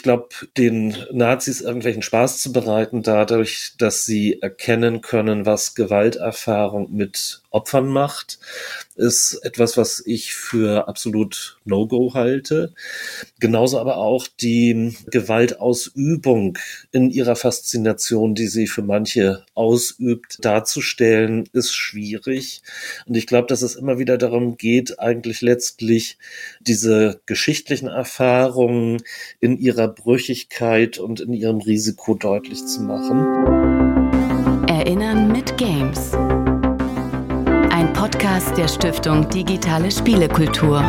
ich glaube, den Nazis irgendwelchen Spaß zu bereiten, dadurch, dass sie erkennen können, was Gewalterfahrung mit Opfern macht, ist etwas, was ich für absolut No-Go halte. Genauso aber auch die Gewaltausübung in ihrer Faszination, die sie für manche ausübt, darzustellen, ist schwierig. Und ich glaube, dass es immer wieder darum geht, eigentlich letztlich diese geschichtlichen Erfahrungen in ihrer Brüchigkeit und in ihrem Risiko deutlich zu machen. Erinnern mit Games Podcast der Stiftung Digitale Spielekultur.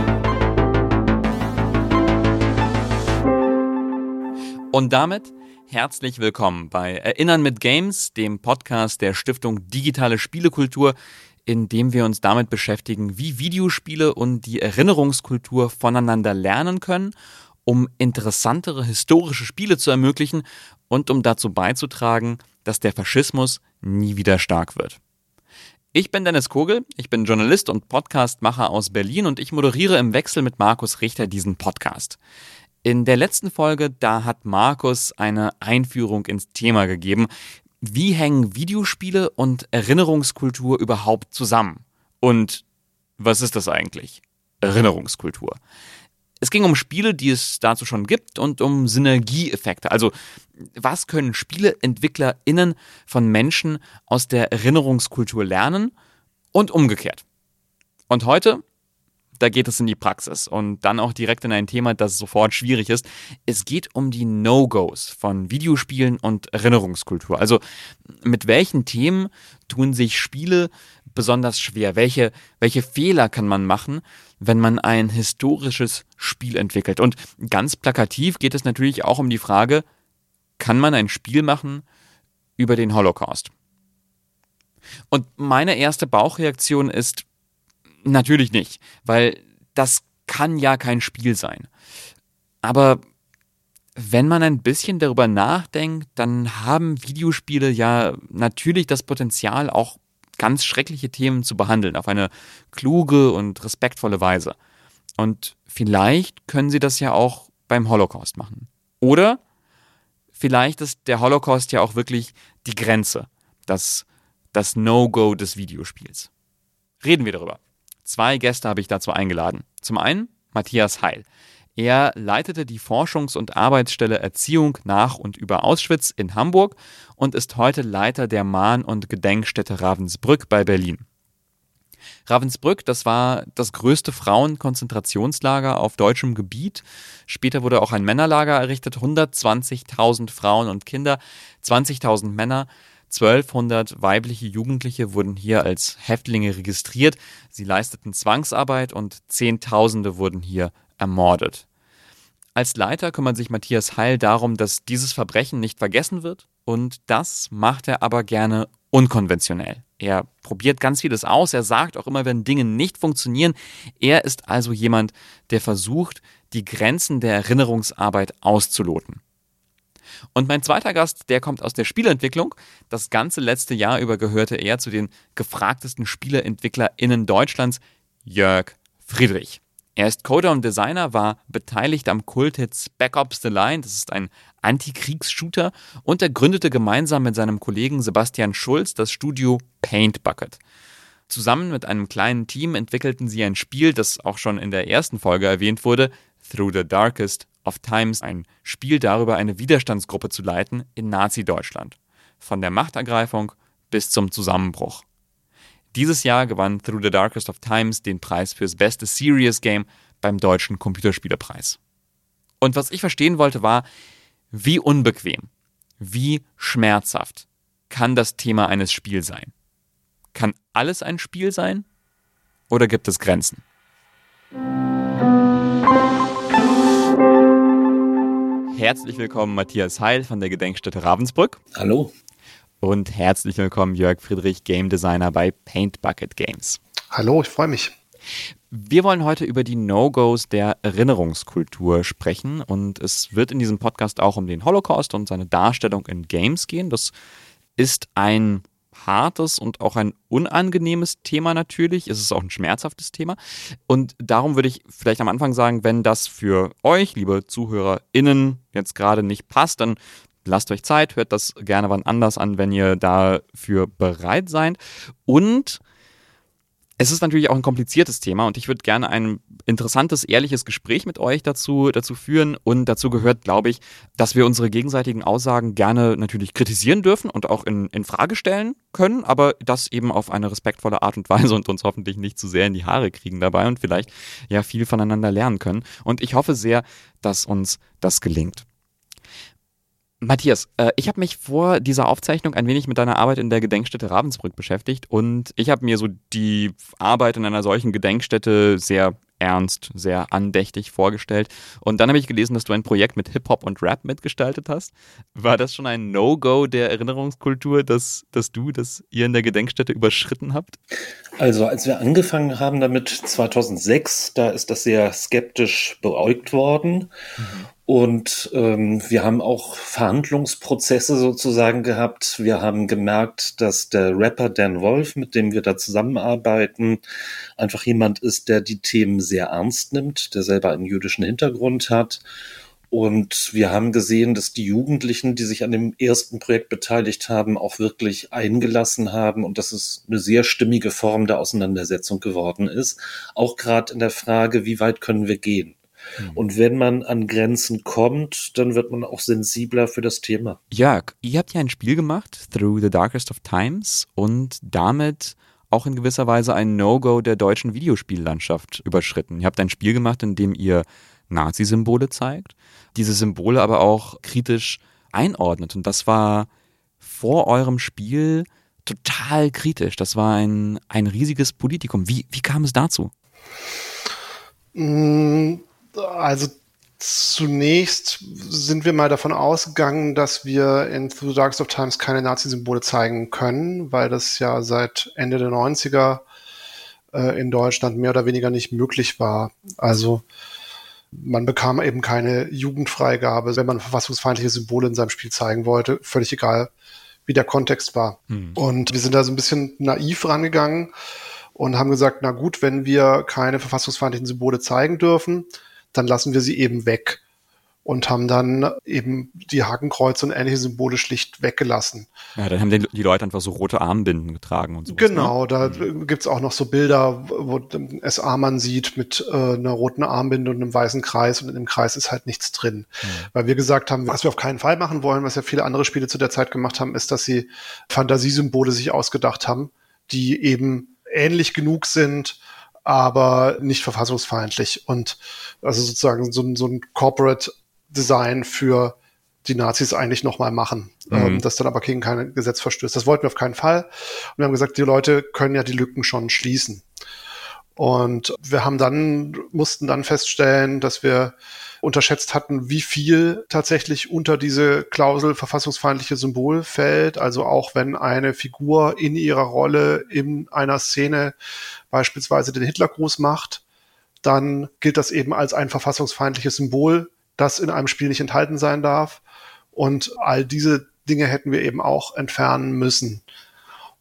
Und damit herzlich willkommen bei Erinnern mit Games, dem Podcast der Stiftung Digitale Spielekultur, in dem wir uns damit beschäftigen, wie Videospiele und die Erinnerungskultur voneinander lernen können, um interessantere historische Spiele zu ermöglichen und um dazu beizutragen, dass der Faschismus nie wieder stark wird. Ich bin Dennis Kogel, ich bin Journalist und Podcastmacher aus Berlin und ich moderiere im Wechsel mit Markus Richter diesen Podcast. In der letzten Folge, da hat Markus eine Einführung ins Thema gegeben. Wie hängen Videospiele und Erinnerungskultur überhaupt zusammen? Und was ist das eigentlich? Erinnerungskultur. Es ging um Spiele, die es dazu schon gibt und um Synergieeffekte. Also was können SpieleentwicklerInnen von Menschen aus der Erinnerungskultur lernen und umgekehrt. Und heute, da geht es in die Praxis und dann auch direkt in ein Thema, das sofort schwierig ist. Es geht um die No-Gos von Videospielen und Erinnerungskultur. Also mit welchen Themen tun sich Spiele besonders schwer? Welche, welche Fehler kann man machen, wenn man ein historisches Spiel entwickelt? Und ganz plakativ geht es natürlich auch um die Frage, kann man ein Spiel machen über den Holocaust? Und meine erste Bauchreaktion ist natürlich nicht, weil das kann ja kein Spiel sein. Aber wenn man ein bisschen darüber nachdenkt, dann haben Videospiele ja natürlich das Potenzial, auch ganz schreckliche Themen zu behandeln, auf eine kluge und respektvolle Weise. Und vielleicht können sie das ja auch beim Holocaust machen. Oder vielleicht ist der Holocaust ja auch wirklich die Grenze, das, das No-Go des Videospiels. Reden wir darüber. Zwei Gäste habe ich dazu eingeladen. Zum einen Matthias Heil. Er leitete die Forschungs- und Arbeitsstelle Erziehung nach und über Auschwitz in Hamburg und ist heute Leiter der Mahn- und Gedenkstätte Ravensbrück bei Berlin. Ravensbrück, das war das größte Frauenkonzentrationslager auf deutschem Gebiet. Später wurde auch ein Männerlager errichtet. 120.000 Frauen und Kinder, 20.000 Männer. 1200 weibliche Jugendliche wurden hier als Häftlinge registriert. Sie leisteten Zwangsarbeit und Zehntausende wurden hier ermordet. Als Leiter kümmert sich Matthias Heil darum, dass dieses Verbrechen nicht vergessen wird und das macht er aber gerne unkonventionell. Er probiert ganz vieles aus. Er sagt auch immer, wenn Dinge nicht funktionieren. Er ist also jemand, der versucht, die Grenzen der Erinnerungsarbeit auszuloten. Und mein zweiter Gast, der kommt aus der Spieleentwicklung. Das ganze letzte Jahr über gehörte er zu den gefragtesten SpieleentwicklerInnen Deutschlands, Jörg Friedrich. Er ist Coder und Designer, war beteiligt am Kulthit Spec Ops The Line, das ist ein Antikriegs-Shooter, und er gründete gemeinsam mit seinem Kollegen Sebastian Schulz das Studio Paint Bucket. Zusammen mit einem kleinen Team entwickelten sie ein Spiel, das auch schon in der ersten Folge erwähnt wurde, Through the Darkest of Times, ein Spiel darüber, eine Widerstandsgruppe zu leiten in Nazi-Deutschland. Von der Machtergreifung bis zum Zusammenbruch. Dieses Jahr gewann Through the Darkest of Times den Preis fürs beste Serious Game beim Deutschen Computerspielepreis. Und was ich verstehen wollte war, wie unbequem, wie schmerzhaft kann das Thema eines Spiels sein? Kann alles ein Spiel sein? Oder gibt es Grenzen? Herzlich willkommen, Matthias Heil von der Gedenkstätte Ravensbrück. Hallo und herzlich willkommen Jörg Friedrich, Game Designer bei Paint Bucket Games. Hallo, ich freue mich. Wir wollen heute über die No-Gos der Erinnerungskultur sprechen und es wird in diesem Podcast auch um den Holocaust und seine Darstellung in Games gehen. Das ist ein hartes und auch ein unangenehmes Thema natürlich. Es ist auch ein schmerzhaftes Thema. Und darum würde ich vielleicht am Anfang sagen, wenn das für euch, liebe ZuhörerInnen, jetzt gerade nicht passt, dann lasst euch Zeit, hört das gerne wann anders an, wenn ihr dafür bereit seid. Und es ist natürlich auch ein kompliziertes Thema und ich würde gerne ein interessantes, ehrliches Gespräch mit euch dazu, dazu führen. Und dazu gehört, glaube ich, dass wir unsere gegenseitigen Aussagen gerne natürlich kritisieren dürfen und auch in, in Frage stellen können, aber das eben auf eine respektvolle Art und Weise und uns hoffentlich nicht zu sehr in die Haare kriegen dabei und vielleicht ja viel voneinander lernen können. Und ich hoffe sehr, dass uns das gelingt. Matthias, äh, ich habe mich vor dieser Aufzeichnung ein wenig mit deiner Arbeit in der Gedenkstätte Ravensbrück beschäftigt und ich habe mir so die Arbeit in einer solchen Gedenkstätte sehr ernst, sehr andächtig vorgestellt. Und dann habe ich gelesen, dass du ein Projekt mit Hip-Hop und Rap mitgestaltet hast. War das schon ein No-Go der Erinnerungskultur, dass, dass du, dass ihr in der Gedenkstätte überschritten habt? Also als wir angefangen haben damit 2006, da ist das sehr skeptisch beäugt worden. Mhm. Und ähm, wir haben auch Verhandlungsprozesse sozusagen gehabt. Wir haben gemerkt, dass der Rapper Dan Wolf, mit dem wir da zusammenarbeiten, einfach jemand ist, der die Themen sehr ernst nimmt, der selber einen jüdischen Hintergrund hat. Und wir haben gesehen, dass die Jugendlichen, die sich an dem ersten Projekt beteiligt haben, auch wirklich eingelassen haben und dass es eine sehr stimmige Form der Auseinandersetzung geworden ist. Auch gerade in der Frage, wie weit können wir gehen? Mhm. Und wenn man an Grenzen kommt, dann wird man auch sensibler für das Thema. Jörg, ihr habt ja ein Spiel gemacht, Through the Darkest of Times, und damit auch in gewisser Weise ein No-Go der deutschen Videospiellandschaft überschritten. Ihr habt ein Spiel gemacht, in dem ihr Nazi-Symbole zeigt, diese Symbole aber auch kritisch einordnet. Und das war vor eurem Spiel total kritisch. Das war ein, ein riesiges Politikum. Wie, wie kam es dazu? Also zunächst sind wir mal davon ausgegangen, dass wir in Through the Darkest of Times keine Nazi-Symbole zeigen können, weil das ja seit Ende der 90er äh, in Deutschland mehr oder weniger nicht möglich war. Also man bekam eben keine Jugendfreigabe, wenn man verfassungsfeindliche Symbole in seinem Spiel zeigen wollte, völlig egal, wie der Kontext war. Hm. Und wir sind da so ein bisschen naiv rangegangen und haben gesagt, na gut, wenn wir keine verfassungsfeindlichen Symbole zeigen dürfen, dann lassen wir sie eben weg und haben dann eben die Hakenkreuze und ähnliche Symbole schlicht weggelassen. Ja, dann haben die Leute einfach so rote Armbinden getragen und so. Genau, ne? da mhm. gibt's auch noch so Bilder, wo SA-Mann sieht mit äh, einer roten Armbinde und einem weißen Kreis und in dem Kreis ist halt nichts drin. Mhm. Weil wir gesagt haben, was wir auf keinen Fall machen wollen, was ja viele andere Spiele zu der Zeit gemacht haben, ist, dass sie Fantasiesymbole sich ausgedacht haben, die eben ähnlich genug sind, aber nicht verfassungsfeindlich und also sozusagen so, so ein Corporate Design für die Nazis eigentlich nochmal machen, mhm. ähm, das dann aber gegen kein Gesetz verstößt. Das wollten wir auf keinen Fall. Und wir haben gesagt, die Leute können ja die Lücken schon schließen. Und wir haben dann, mussten dann feststellen, dass wir unterschätzt hatten, wie viel tatsächlich unter diese Klausel verfassungsfeindliche Symbol fällt. Also auch wenn eine Figur in ihrer Rolle in einer Szene beispielsweise den Hitlergruß macht, dann gilt das eben als ein verfassungsfeindliches Symbol, das in einem Spiel nicht enthalten sein darf. Und all diese Dinge hätten wir eben auch entfernen müssen.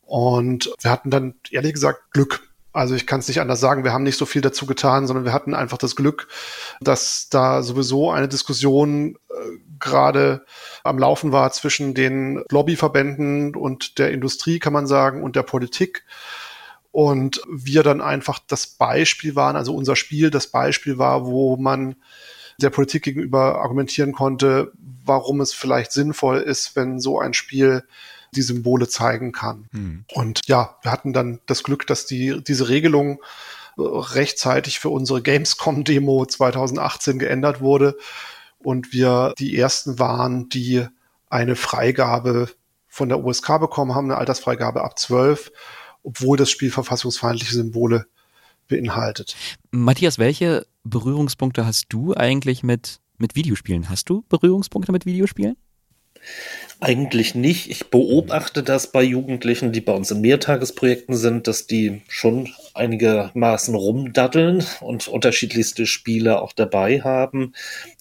Und wir hatten dann ehrlich gesagt Glück. Also ich kann es nicht anders sagen, wir haben nicht so viel dazu getan, sondern wir hatten einfach das Glück, dass da sowieso eine Diskussion äh, gerade am Laufen war zwischen den Lobbyverbänden und der Industrie, kann man sagen, und der Politik. Und wir dann einfach das Beispiel waren, also unser Spiel das Beispiel war, wo man der Politik gegenüber argumentieren konnte, warum es vielleicht sinnvoll ist, wenn so ein Spiel die Symbole zeigen kann. Hm. Und ja, wir hatten dann das Glück, dass die, diese Regelung äh, rechtzeitig für unsere Gamescom-Demo 2018 geändert wurde und wir die ersten waren, die eine Freigabe von der USK bekommen haben, eine Altersfreigabe ab 12, obwohl das Spiel verfassungsfeindliche Symbole beinhaltet. Matthias, welche Berührungspunkte hast du eigentlich mit, mit Videospielen? Hast du Berührungspunkte mit Videospielen? Eigentlich nicht. Ich beobachte das bei Jugendlichen, die bei uns in Mehrtagesprojekten sind, dass die schon einigermaßen rumdaddeln und unterschiedlichste Spiele auch dabei haben.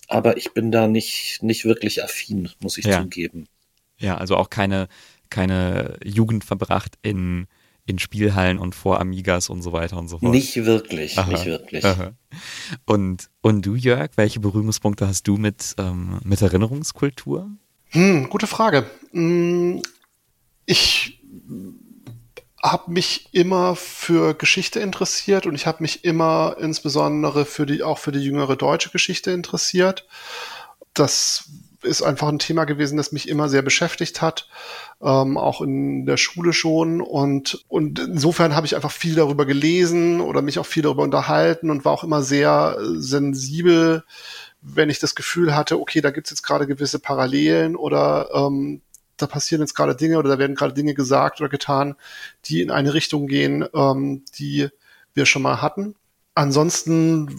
Aber ich bin da nicht, nicht wirklich affin, muss ich ja. zugeben. Ja, also auch keine, keine Jugend verbracht in in Spielhallen und vor Amigas und so weiter und so fort. Nicht wirklich, aha, nicht wirklich. Aha. Und, und du, Jörg, welche Berührungspunkte hast du mit, ähm, mit Erinnerungskultur? Hm, gute Frage. Hm, ich habe mich immer für Geschichte interessiert und ich habe mich immer insbesondere für die auch für die jüngere deutsche Geschichte interessiert. Das ist einfach ein Thema gewesen, das mich immer sehr beschäftigt hat, ähm, auch in der Schule schon. Und, und insofern habe ich einfach viel darüber gelesen oder mich auch viel darüber unterhalten und war auch immer sehr sensibel, wenn ich das Gefühl hatte, okay, da gibt es jetzt gerade gewisse Parallelen oder ähm, da passieren jetzt gerade Dinge oder da werden gerade Dinge gesagt oder getan, die in eine Richtung gehen, ähm, die wir schon mal hatten. Ansonsten,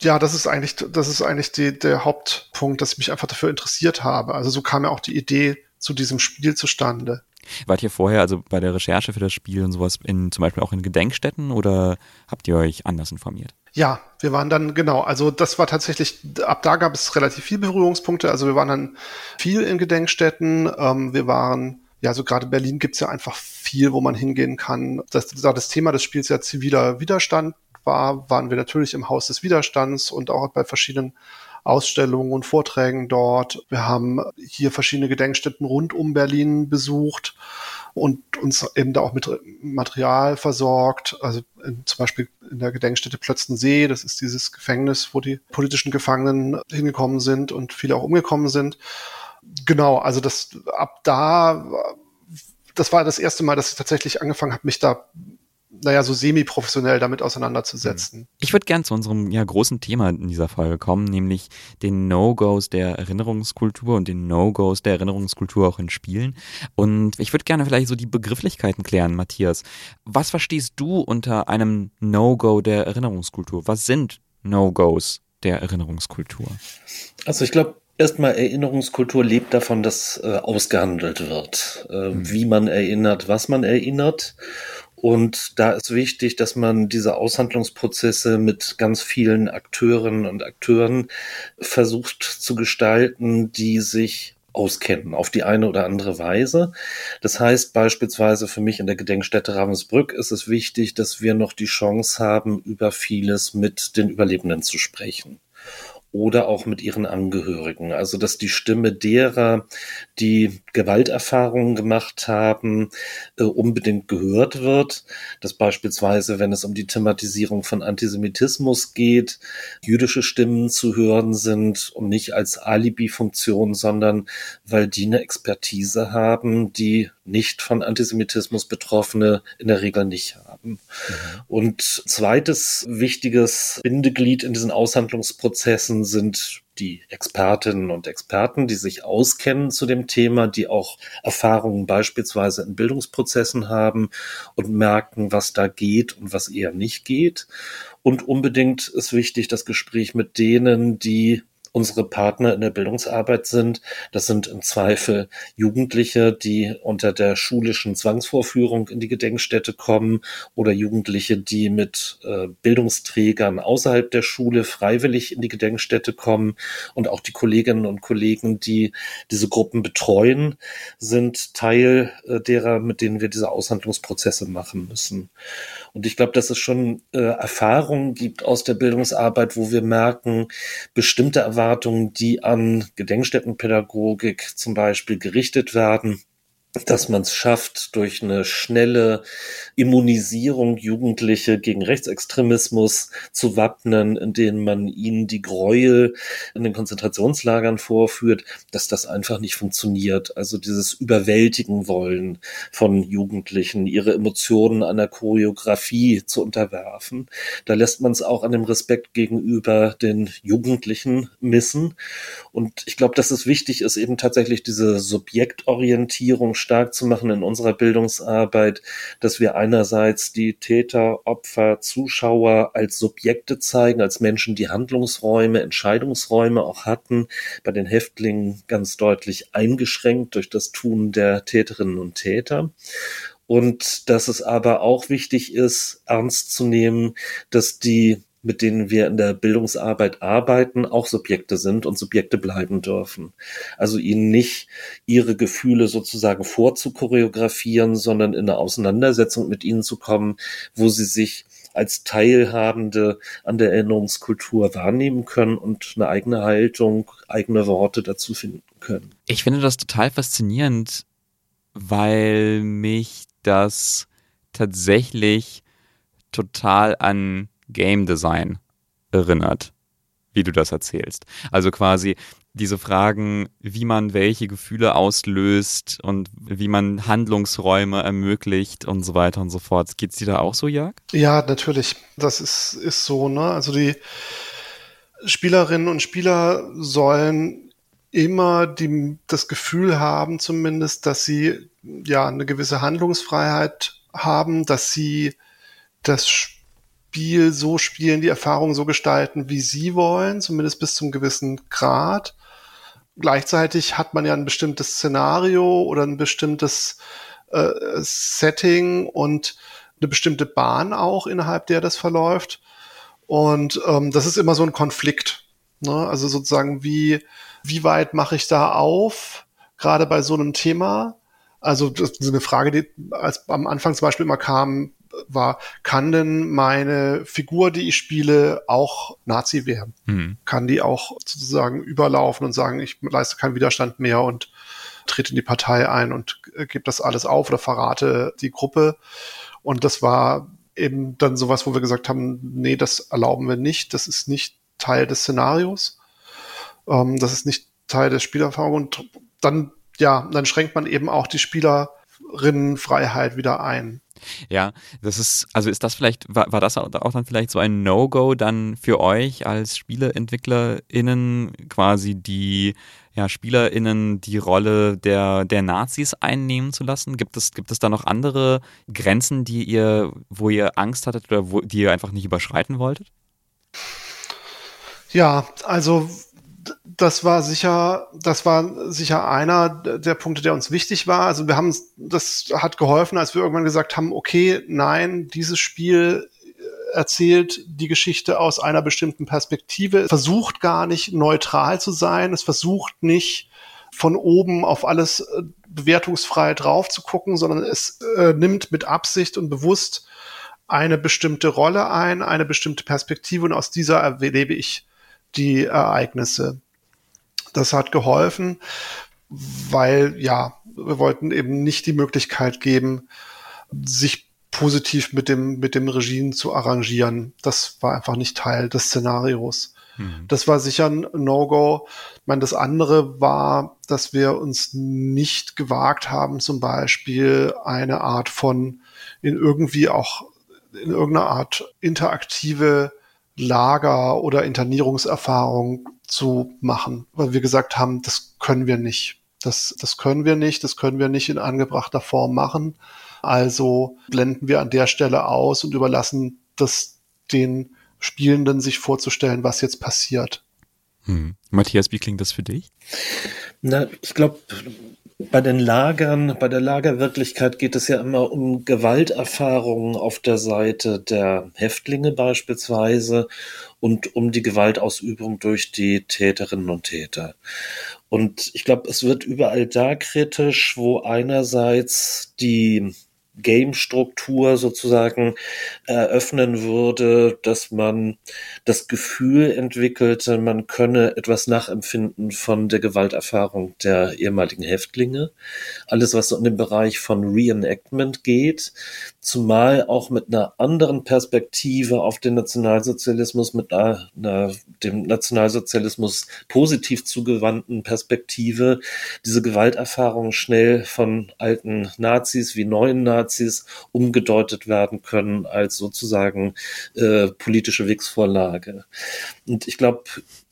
ja, das ist eigentlich, das ist eigentlich die, der Hauptpunkt, dass ich mich einfach dafür interessiert habe. Also so kam ja auch die Idee zu diesem Spiel zustande. Wart ihr vorher also bei der Recherche für das Spiel und sowas in zum Beispiel auch in Gedenkstätten oder habt ihr euch anders informiert? Ja, wir waren dann, genau, also das war tatsächlich, ab da gab es relativ viele Berührungspunkte. Also wir waren dann viel in Gedenkstätten. Ähm, wir waren, ja, so gerade Berlin gibt's ja einfach viel, wo man hingehen kann. Das, da das Thema des Spiels ja ziviler Widerstand war, waren wir natürlich im Haus des Widerstands und auch bei verschiedenen Ausstellungen und Vorträgen dort. Wir haben hier verschiedene Gedenkstätten rund um Berlin besucht und uns eben da auch mit Material versorgt. Also in, zum Beispiel in der Gedenkstätte Plötzensee, das ist dieses Gefängnis, wo die politischen Gefangenen hingekommen sind und viele auch umgekommen sind. Genau, also das ab da, das war das erste Mal, dass ich tatsächlich angefangen habe, mich da naja, so semi-professionell damit auseinanderzusetzen. Ich würde gern zu unserem ja, großen Thema in dieser Folge kommen, nämlich den No-Gos der Erinnerungskultur und den No-Gos der Erinnerungskultur auch in Spielen. Und ich würde gerne vielleicht so die Begrifflichkeiten klären, Matthias. Was verstehst du unter einem No-Go der Erinnerungskultur? Was sind No-Gos der Erinnerungskultur? Also ich glaube, Erstmal Erinnerungskultur lebt davon, dass äh, ausgehandelt wird, äh, mhm. wie man erinnert, was man erinnert. Und da ist wichtig, dass man diese Aushandlungsprozesse mit ganz vielen Akteurinnen und Akteuren versucht zu gestalten, die sich auskennen auf die eine oder andere Weise. Das heißt beispielsweise für mich in der Gedenkstätte Ravensbrück ist es wichtig, dass wir noch die Chance haben, über vieles mit den Überlebenden zu sprechen oder auch mit ihren Angehörigen. Also dass die Stimme derer, die Gewalterfahrungen gemacht haben, äh, unbedingt gehört wird. Dass beispielsweise, wenn es um die Thematisierung von Antisemitismus geht, jüdische Stimmen zu hören sind und nicht als Alibi-Funktion, sondern weil die eine Expertise haben, die nicht von Antisemitismus Betroffene in der Regel nicht haben. Mhm. Und zweites wichtiges Bindeglied in diesen Aushandlungsprozessen sind die Expertinnen und Experten, die sich auskennen zu dem Thema, die auch Erfahrungen beispielsweise in Bildungsprozessen haben und merken, was da geht und was eher nicht geht. Und unbedingt ist wichtig das Gespräch mit denen, die unsere Partner in der Bildungsarbeit sind. Das sind im Zweifel Jugendliche, die unter der schulischen Zwangsvorführung in die Gedenkstätte kommen oder Jugendliche, die mit äh, Bildungsträgern außerhalb der Schule freiwillig in die Gedenkstätte kommen. Und auch die Kolleginnen und Kollegen, die diese Gruppen betreuen, sind Teil äh, derer, mit denen wir diese Aushandlungsprozesse machen müssen. Und ich glaube, dass es schon äh, Erfahrungen gibt aus der Bildungsarbeit, wo wir merken, bestimmte Erwartungen, die an Gedenkstättenpädagogik zum Beispiel gerichtet werden, dass man es schafft, durch eine schnelle Immunisierung Jugendliche gegen Rechtsextremismus zu wappnen, indem man ihnen die Gräuel in den Konzentrationslagern vorführt, dass das einfach nicht funktioniert. Also dieses Überwältigen wollen von Jugendlichen, ihre Emotionen einer Choreografie zu unterwerfen. Da lässt man es auch an dem Respekt gegenüber den Jugendlichen missen. Und ich glaube, dass es wichtig ist, eben tatsächlich diese Subjektorientierung stark zu machen in unserer Bildungsarbeit, dass wir einerseits die Täter, Opfer, Zuschauer als Subjekte zeigen, als Menschen, die Handlungsräume, Entscheidungsräume auch hatten, bei den Häftlingen ganz deutlich eingeschränkt durch das Tun der Täterinnen und Täter. Und dass es aber auch wichtig ist, ernst zu nehmen, dass die mit denen wir in der Bildungsarbeit arbeiten, auch Subjekte sind und Subjekte bleiben dürfen. Also ihnen nicht ihre Gefühle sozusagen vorzuchoreografieren, sondern in eine Auseinandersetzung mit ihnen zu kommen, wo sie sich als Teilhabende an der Erinnerungskultur wahrnehmen können und eine eigene Haltung, eigene Worte dazu finden können. Ich finde das total faszinierend, weil mich das tatsächlich total an Game Design erinnert, wie du das erzählst. Also quasi diese Fragen, wie man welche Gefühle auslöst und wie man Handlungsräume ermöglicht und so weiter und so fort. Geht's dir da auch so, Jörg? Ja, natürlich. Das ist, ist so, ne? Also die Spielerinnen und Spieler sollen immer die, das Gefühl haben, zumindest, dass sie ja eine gewisse Handlungsfreiheit haben, dass sie das Spiel so spielen, die Erfahrung so gestalten, wie sie wollen, zumindest bis zum gewissen Grad. Gleichzeitig hat man ja ein bestimmtes Szenario oder ein bestimmtes äh, Setting und eine bestimmte Bahn auch, innerhalb der das verläuft. Und ähm, das ist immer so ein Konflikt. Ne? Also sozusagen, wie, wie weit mache ich da auf, gerade bei so einem Thema? Also das ist eine Frage, die als am Anfang zum Beispiel immer kam, war, kann denn meine Figur, die ich spiele, auch Nazi werden? Mhm. Kann die auch sozusagen überlaufen und sagen, ich leiste keinen Widerstand mehr und trete in die Partei ein und gebe das alles auf oder verrate die Gruppe? Und das war eben dann sowas, wo wir gesagt haben, nee, das erlauben wir nicht, das ist nicht Teil des Szenarios, ähm, das ist nicht Teil der Spielerfahrung und dann, ja, dann schränkt man eben auch die Spielerinnenfreiheit wieder ein. Ja, das ist, also ist das vielleicht, war, war das auch dann vielleicht so ein No-Go dann für euch als SpieleentwicklerInnen, quasi die ja, SpielerInnen die Rolle der, der Nazis einnehmen zu lassen? Gibt es, gibt es da noch andere Grenzen, die ihr, wo ihr Angst hattet oder wo, die ihr einfach nicht überschreiten wolltet? Ja, also das war sicher, das war sicher einer der Punkte, der uns wichtig war. Also wir haben, das hat geholfen, als wir irgendwann gesagt haben, okay, nein, dieses Spiel erzählt die Geschichte aus einer bestimmten Perspektive, versucht gar nicht neutral zu sein, es versucht nicht von oben auf alles äh, bewertungsfrei drauf zu gucken, sondern es äh, nimmt mit Absicht und bewusst eine bestimmte Rolle ein, eine bestimmte Perspektive. Und aus dieser erlebe ich die Ereignisse. Das hat geholfen, weil ja, wir wollten eben nicht die Möglichkeit geben, sich positiv mit dem, mit dem Regime zu arrangieren. Das war einfach nicht Teil des Szenarios. Mhm. Das war sicher ein No-Go. Ich meine, das andere war, dass wir uns nicht gewagt haben, zum Beispiel eine Art von in irgendwie auch in irgendeiner Art interaktive Lager oder Internierungserfahrung zu machen, weil wir gesagt haben, das können wir nicht. Das, das können wir nicht, das können wir nicht in angebrachter Form machen. Also blenden wir an der Stelle aus und überlassen das den Spielenden sich vorzustellen, was jetzt passiert. Hm. Matthias, wie klingt das für dich? Na, ich glaube, bei den Lagern, bei der Lagerwirklichkeit geht es ja immer um Gewalterfahrungen auf der Seite der Häftlinge beispielsweise und um die Gewaltausübung durch die Täterinnen und Täter. Und ich glaube, es wird überall da kritisch, wo einerseits die Game-Struktur sozusagen eröffnen würde, dass man das Gefühl entwickelte, man könne etwas nachempfinden von der Gewalterfahrung der ehemaligen Häftlinge. Alles, was so in den Bereich von Reenactment geht, zumal auch mit einer anderen Perspektive auf den Nationalsozialismus, mit einer, einer dem Nationalsozialismus positiv zugewandten Perspektive, diese Gewalterfahrung schnell von alten Nazis wie neuen Nazis Nazis umgedeutet werden können als sozusagen äh, politische Wix-Vorlage. Und ich glaube,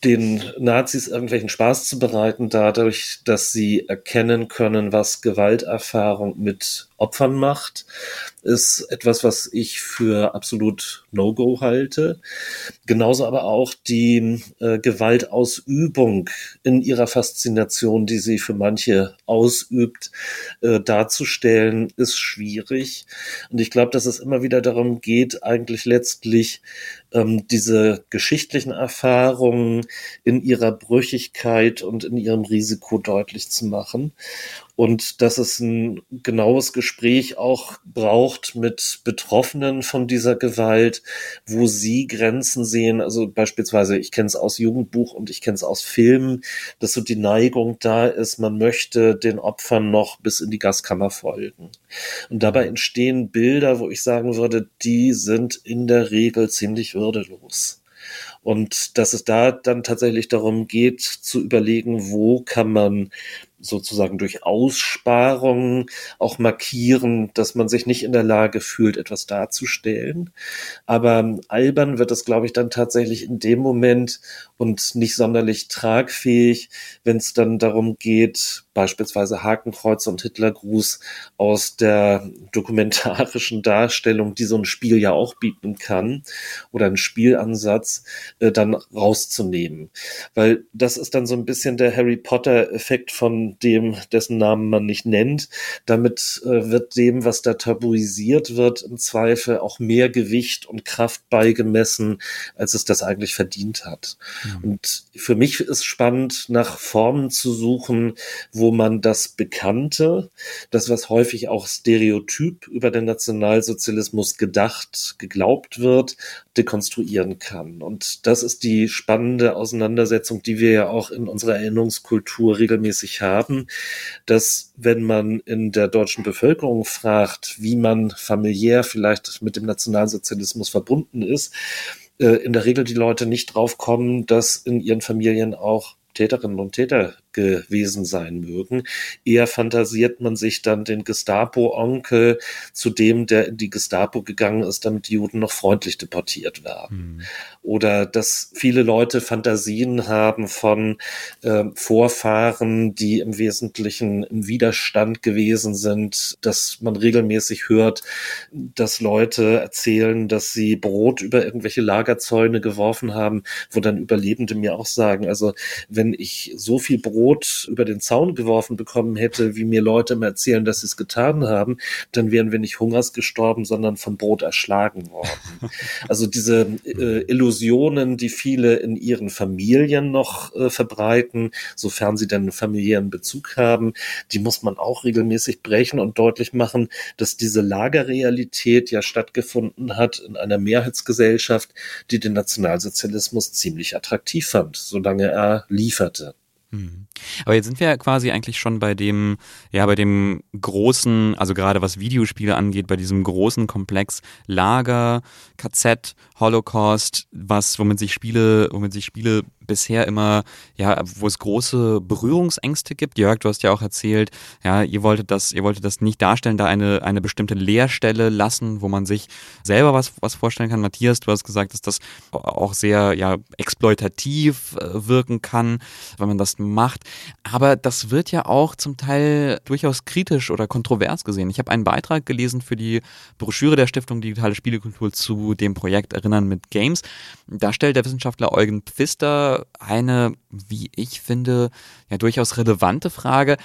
den Nazis irgendwelchen Spaß zu bereiten, dadurch, dass sie erkennen können, was Gewalterfahrung mit Opfern macht, ist etwas, was ich für absolut No-Go halte. Genauso aber auch die äh, Gewaltausübung in ihrer Faszination, die sie für manche ausübt, äh, darzustellen, ist schwierig. Und ich glaube, dass es immer wieder darum geht, eigentlich letztlich ähm, diese geschichtlichen Erfahrungen in ihrer Brüchigkeit und in ihrem Risiko deutlich zu machen und dass es ein genaues Gespräch auch braucht mit Betroffenen von dieser Gewalt, wo sie Grenzen sehen. Also beispielsweise, ich kenne es aus Jugendbuch und ich kenne es aus Filmen, dass so die Neigung da ist, man möchte den Opfern noch bis in die Gaskammer folgen. Und dabei entstehen Bilder, wo ich sagen würde, die sind in der Regel ziemlich würdelos. Und dass es da dann tatsächlich darum geht, zu überlegen, wo kann man sozusagen durch Aussparungen auch markieren, dass man sich nicht in der Lage fühlt, etwas darzustellen. Aber albern wird es, glaube ich, dann tatsächlich in dem Moment und nicht sonderlich tragfähig, wenn es dann darum geht, beispielsweise Hakenkreuz und Hitlergruß aus der dokumentarischen Darstellung, die so ein Spiel ja auch bieten kann, oder ein Spielansatz, äh, dann rauszunehmen. Weil das ist dann so ein bisschen der Harry Potter-Effekt von dem, dessen Namen man nicht nennt. Damit äh, wird dem, was da tabuisiert wird, im Zweifel auch mehr Gewicht und Kraft beigemessen, als es das eigentlich verdient hat. Mhm. Und für mich ist spannend, nach Formen zu suchen, wo man das Bekannte, das was häufig auch stereotyp über den Nationalsozialismus gedacht, geglaubt wird, dekonstruieren kann. Und das ist die spannende Auseinandersetzung, die wir ja auch in unserer Erinnerungskultur regelmäßig haben, dass wenn man in der deutschen Bevölkerung fragt, wie man familiär vielleicht mit dem Nationalsozialismus verbunden ist, in der Regel die Leute nicht drauf kommen, dass in ihren Familien auch Täterinnen und Täter gewesen sein mögen. Eher fantasiert man sich dann den Gestapo-Onkel zu dem, der in die Gestapo gegangen ist, damit die Juden noch freundlich deportiert werden. Mhm. Oder dass viele Leute Fantasien haben von äh, Vorfahren, die im Wesentlichen im Widerstand gewesen sind, dass man regelmäßig hört, dass Leute erzählen, dass sie Brot über irgendwelche Lagerzäune geworfen haben, wo dann Überlebende mir auch sagen, also wenn ich so viel Brot Brot über den Zaun geworfen bekommen hätte, wie mir Leute immer erzählen, dass sie es getan haben, dann wären wir nicht hungers gestorben, sondern vom Brot erschlagen worden. also diese äh, Illusionen, die viele in ihren Familien noch äh, verbreiten, sofern sie denn einen familiären Bezug haben, die muss man auch regelmäßig brechen und deutlich machen, dass diese Lagerrealität ja stattgefunden hat in einer Mehrheitsgesellschaft, die den Nationalsozialismus ziemlich attraktiv fand, solange er lieferte. Mhm. Aber jetzt sind wir ja quasi eigentlich schon bei dem, ja, bei dem großen, also gerade was Videospiele angeht, bei diesem großen Komplex Lager, KZ, Holocaust, was, womit sich Spiele, womit sich Spiele bisher immer, ja, wo es große Berührungsängste gibt. Jörg, du hast ja auch erzählt, ja, ihr wolltet das, ihr wolltet das nicht darstellen, da eine, eine bestimmte Leerstelle lassen, wo man sich selber was, was vorstellen kann. Matthias, du hast gesagt, dass das auch sehr, ja, exploitativ äh, wirken kann, wenn man das macht. Aber das wird ja auch zum Teil durchaus kritisch oder kontrovers gesehen. Ich habe einen Beitrag gelesen für die Broschüre der Stiftung Digitale Spielekultur zu dem Projekt Erinnern mit Games. Da stellt der Wissenschaftler Eugen Pfister eine, wie ich finde, ja durchaus relevante Frage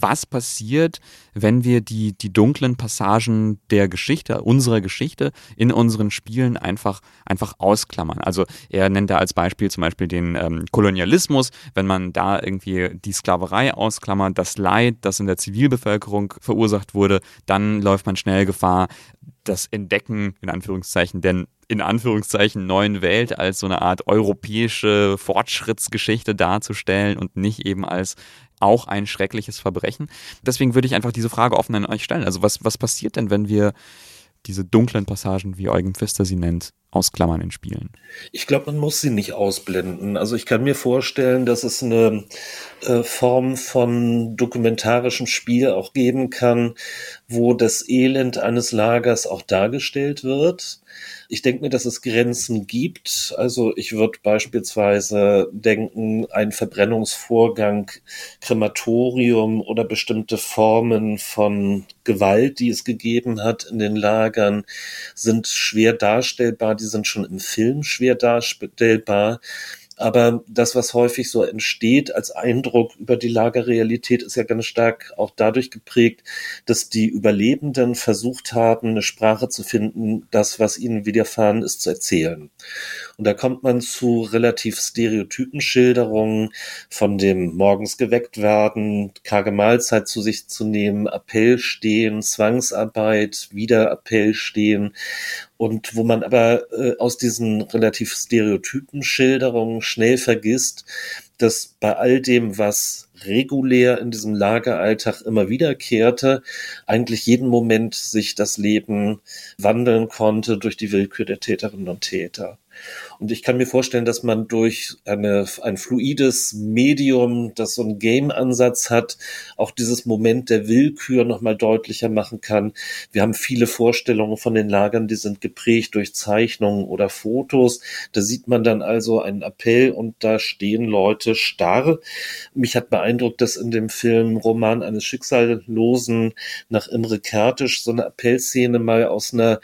was passiert, wenn wir die, die dunklen Passagen der Geschichte, unserer Geschichte in unseren Spielen einfach, einfach ausklammern. Also er nennt da als Beispiel zum Beispiel den ähm, Kolonialismus, wenn man da irgendwie die Sklaverei ausklammert, das Leid, das in der Zivilbevölkerung verursacht wurde, dann läuft man schnell Gefahr, das Entdecken, in Anführungszeichen, denn in Anführungszeichen neuen Welt als so eine Art europäische Fortschrittsgeschichte darzustellen und nicht eben als auch ein schreckliches Verbrechen. Deswegen würde ich einfach diese Frage offen an euch stellen. Also was, was passiert denn, wenn wir diese dunklen Passagen, wie Eugen Pfister sie nennt, ausklammern in Spielen? Ich glaube, man muss sie nicht ausblenden. Also ich kann mir vorstellen, dass es eine äh, Form von dokumentarischem Spiel auch geben kann, wo das Elend eines Lagers auch dargestellt wird ich denke mir, dass es Grenzen gibt. Also ich würde beispielsweise denken, ein Verbrennungsvorgang, Krematorium oder bestimmte Formen von Gewalt, die es gegeben hat in den Lagern, sind schwer darstellbar. Die sind schon im Film schwer darstellbar. Aber das, was häufig so entsteht als Eindruck über die Lagerrealität, ist ja ganz stark auch dadurch geprägt, dass die Überlebenden versucht haben, eine Sprache zu finden, das, was ihnen widerfahren ist, zu erzählen. Und da kommt man zu relativ stereotypen Schilderungen von dem morgens geweckt werden, karge Mahlzeit zu sich zu nehmen, Appell stehen, Zwangsarbeit, wieder Appell stehen und wo man aber äh, aus diesen relativ stereotypen Schilderungen schnell vergisst, dass bei all dem, was regulär in diesem Lageralltag immer wiederkehrte, eigentlich jeden Moment sich das Leben wandeln konnte durch die Willkür der Täterinnen und Täter. Und ich kann mir vorstellen, dass man durch eine, ein fluides Medium, das so einen Game-Ansatz hat, auch dieses Moment der Willkür nochmal deutlicher machen kann. Wir haben viele Vorstellungen von den Lagern, die sind geprägt durch Zeichnungen oder Fotos. Da sieht man dann also einen Appell und da stehen Leute starr. Mich hat beeindruckt, dass in dem Film Roman eines Schicksallosen nach Imre Kertisch so eine Appellszene mal aus einer,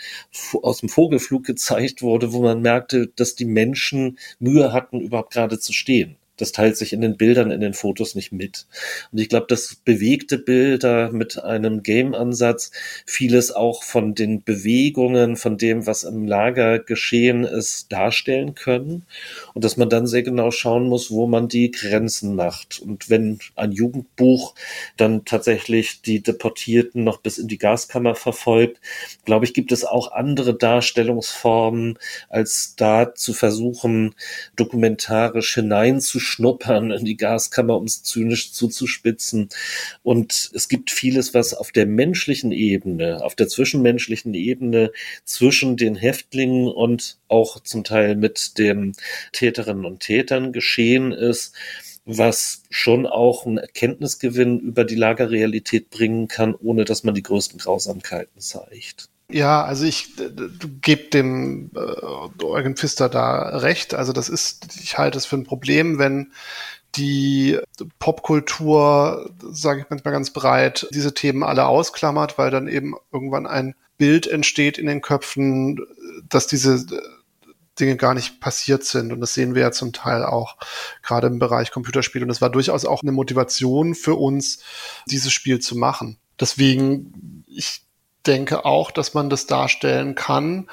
aus dem Vogelflug gezeigt wurde, wo man merkte, dass die Menschen Mühe hatten, überhaupt gerade zu stehen. Das teilt sich in den Bildern, in den Fotos nicht mit. Und ich glaube, dass bewegte Bilder mit einem Game-Ansatz vieles auch von den Bewegungen, von dem, was im Lager geschehen ist, darstellen können. Und dass man dann sehr genau schauen muss, wo man die Grenzen macht. Und wenn ein Jugendbuch dann tatsächlich die Deportierten noch bis in die Gaskammer verfolgt, glaube ich, gibt es auch andere Darstellungsformen, als da zu versuchen, dokumentarisch hineinzuschauen schnuppern in die Gaskammer, um es zynisch zuzuspitzen. Und es gibt vieles, was auf der menschlichen Ebene, auf der zwischenmenschlichen Ebene zwischen den Häftlingen und auch zum Teil mit den Täterinnen und Tätern geschehen ist, was schon auch einen Erkenntnisgewinn über die Lagerrealität bringen kann, ohne dass man die größten Grausamkeiten zeigt. Ja, also ich gebe dem äh, Eugen Pfister da recht. Also das ist, ich halte es für ein Problem, wenn die Popkultur, sage ich manchmal ganz breit, diese Themen alle ausklammert, weil dann eben irgendwann ein Bild entsteht in den Köpfen, dass diese Dinge gar nicht passiert sind. Und das sehen wir ja zum Teil auch gerade im Bereich Computerspiel. Und das war durchaus auch eine Motivation für uns, dieses Spiel zu machen. Deswegen, ich denke auch, dass man das darstellen kann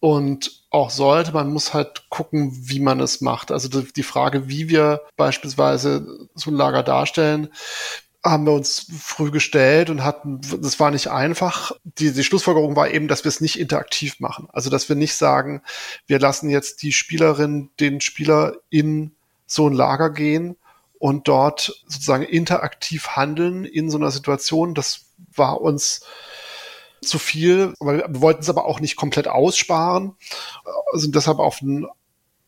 und auch sollte. Man muss halt gucken, wie man es macht. Also die Frage, wie wir beispielsweise so ein Lager darstellen, haben wir uns früh gestellt und hatten, das war nicht einfach. Die, die Schlussfolgerung war eben, dass wir es nicht interaktiv machen. Also, dass wir nicht sagen, wir lassen jetzt die Spielerin, den Spieler in so ein Lager gehen und dort sozusagen interaktiv handeln in so einer Situation. Das war uns zu viel, weil wir wollten es aber auch nicht komplett aussparen, sind deshalb auf ein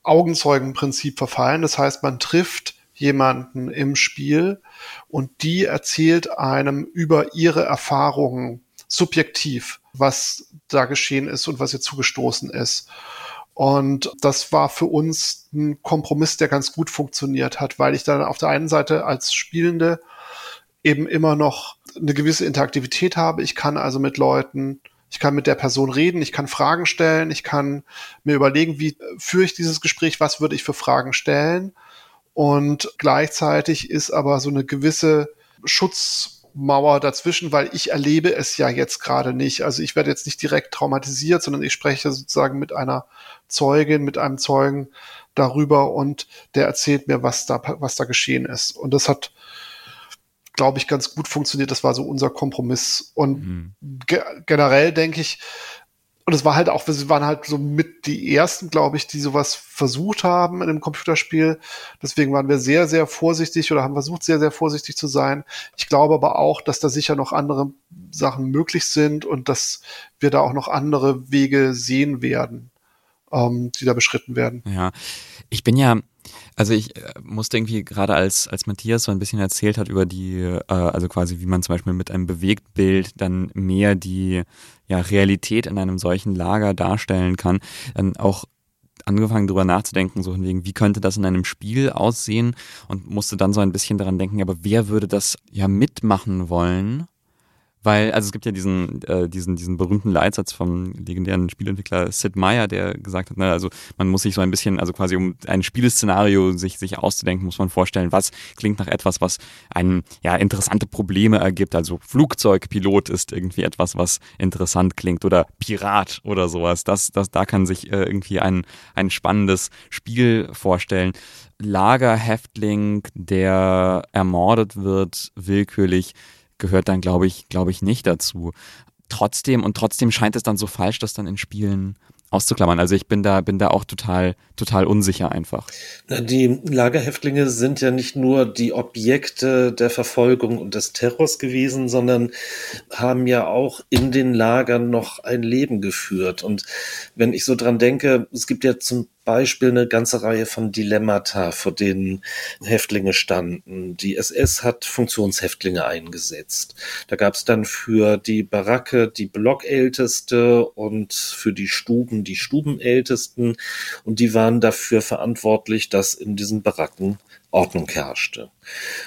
Augenzeugenprinzip verfallen. Das heißt, man trifft jemanden im Spiel und die erzählt einem über ihre Erfahrungen subjektiv, was da geschehen ist und was ihr zugestoßen ist. Und das war für uns ein Kompromiss, der ganz gut funktioniert hat, weil ich dann auf der einen Seite als Spielende eben immer noch eine gewisse Interaktivität habe. Ich kann also mit Leuten, ich kann mit der Person reden, ich kann Fragen stellen, ich kann mir überlegen, wie führe ich dieses Gespräch, was würde ich für Fragen stellen. Und gleichzeitig ist aber so eine gewisse Schutzmauer dazwischen, weil ich erlebe es ja jetzt gerade nicht. Also ich werde jetzt nicht direkt traumatisiert, sondern ich spreche sozusagen mit einer Zeugin, mit einem Zeugen darüber und der erzählt mir, was da, was da geschehen ist. Und das hat glaube ich, ganz gut funktioniert. Das war so unser Kompromiss. Und mhm. ge generell denke ich, und es war halt auch, wir waren halt so mit die ersten, glaube ich, die sowas versucht haben in einem Computerspiel. Deswegen waren wir sehr, sehr vorsichtig oder haben versucht, sehr, sehr vorsichtig zu sein. Ich glaube aber auch, dass da sicher noch andere Sachen möglich sind und dass wir da auch noch andere Wege sehen werden, ähm, die da beschritten werden. Ja, ich bin ja also ich äh, musste irgendwie gerade als, als Matthias so ein bisschen erzählt hat über die, äh, also quasi wie man zum Beispiel mit einem Bewegtbild dann mehr die ja, Realität in einem solchen Lager darstellen kann, dann auch angefangen darüber nachzudenken, so wegen, wie könnte das in einem Spiel aussehen und musste dann so ein bisschen daran denken, aber wer würde das ja mitmachen wollen? Weil, also es gibt ja diesen, äh, diesen, diesen berühmten Leitsatz vom legendären Spielentwickler Sid Meier, der gesagt hat, ne, also man muss sich so ein bisschen, also quasi um ein Spieleszenario sich, sich auszudenken, muss man vorstellen, was klingt nach etwas, was einen, ja, interessante Probleme ergibt. Also Flugzeugpilot ist irgendwie etwas, was interessant klingt oder Pirat oder sowas. Das, das, da kann sich äh, irgendwie ein, ein spannendes Spiel vorstellen. Lagerhäftling, der ermordet wird, willkürlich, gehört dann, glaube ich, glaube ich, nicht dazu. Trotzdem, und trotzdem scheint es dann so falsch, das dann in Spielen auszuklammern. Also ich bin da, bin da auch total, total unsicher einfach. Die Lagerhäftlinge sind ja nicht nur die Objekte der Verfolgung und des Terrors gewesen, sondern haben ja auch in den Lagern noch ein Leben geführt. Und wenn ich so dran denke, es gibt ja zum Beispiel eine ganze Reihe von Dilemmata, vor denen Häftlinge standen. Die SS hat Funktionshäftlinge eingesetzt. Da gab es dann für die Baracke die Blockälteste und für die Stuben die Stubenältesten und die waren dafür verantwortlich, dass in diesen Baracken Ordnung herrschte.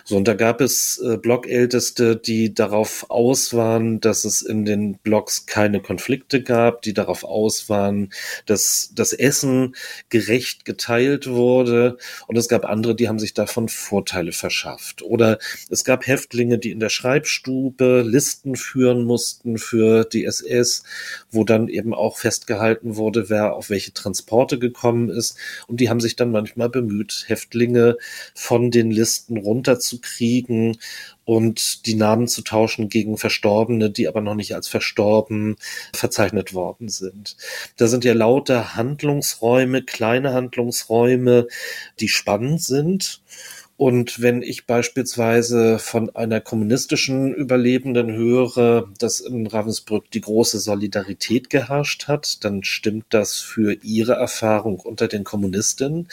So, und da gab es äh, Blockälteste, die darauf aus waren, dass es in den Blocks keine Konflikte gab, die darauf aus waren, dass das Essen gerecht geteilt wurde. Und es gab andere, die haben sich davon Vorteile verschafft. Oder es gab Häftlinge, die in der Schreibstube Listen führen mussten für die SS, wo dann eben auch festgehalten wurde, wer auf welche Transporte gekommen ist. Und die haben sich dann manchmal bemüht, Häftlinge von den Listen runterzukriegen und die Namen zu tauschen gegen Verstorbene, die aber noch nicht als verstorben verzeichnet worden sind. Da sind ja lauter Handlungsräume, kleine Handlungsräume, die spannend sind und wenn ich beispielsweise von einer kommunistischen Überlebenden höre, dass in Ravensbrück die große Solidarität geherrscht hat, dann stimmt das für ihre Erfahrung unter den Kommunistinnen,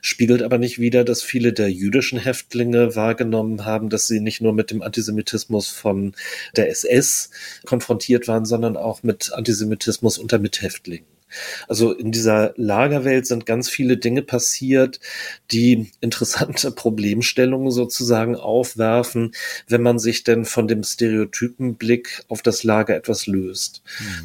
spiegelt aber nicht wider, dass viele der jüdischen Häftlinge wahrgenommen haben, dass sie nicht nur mit dem Antisemitismus von der SS konfrontiert waren, sondern auch mit Antisemitismus unter Mithäftlingen. Also in dieser Lagerwelt sind ganz viele Dinge passiert, die interessante Problemstellungen sozusagen aufwerfen, wenn man sich denn von dem Stereotypenblick auf das Lager etwas löst.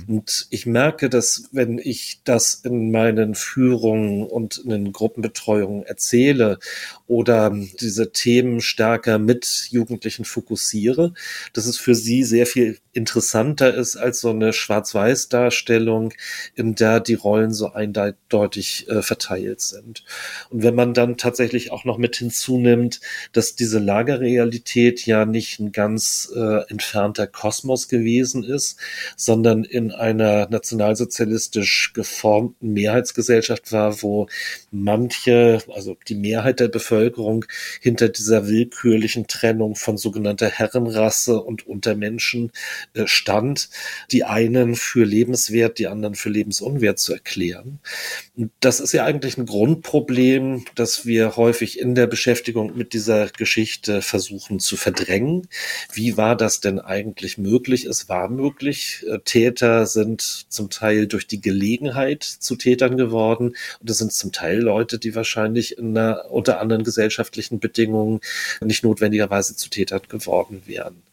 Mhm. Und ich merke, dass wenn ich das in meinen Führungen und in den Gruppenbetreuungen erzähle oder diese Themen stärker mit Jugendlichen fokussiere, dass es für sie sehr viel interessanter ist als so eine Schwarz-Weiß-Darstellung, in der die Rollen so eindeutig äh, verteilt sind. Und wenn man dann tatsächlich auch noch mit hinzunimmt, dass diese Lagerrealität ja nicht ein ganz äh, entfernter Kosmos gewesen ist, sondern in einer nationalsozialistisch geformten Mehrheitsgesellschaft war, wo manche, also die Mehrheit der Bevölkerung hinter dieser willkürlichen Trennung von sogenannter Herrenrasse und Untermenschen äh, stand, die einen für lebenswert, die anderen für lebensunwert zu erklären. Das ist ja eigentlich ein Grundproblem, das wir häufig in der Beschäftigung mit dieser Geschichte versuchen zu verdrängen. Wie war das denn eigentlich möglich? Es war möglich. Äh, Täter sind zum Teil durch die Gelegenheit zu Tätern geworden und es sind zum Teil Leute, die wahrscheinlich in einer, unter anderen gesellschaftlichen Bedingungen nicht notwendigerweise zu Tätern geworden wären.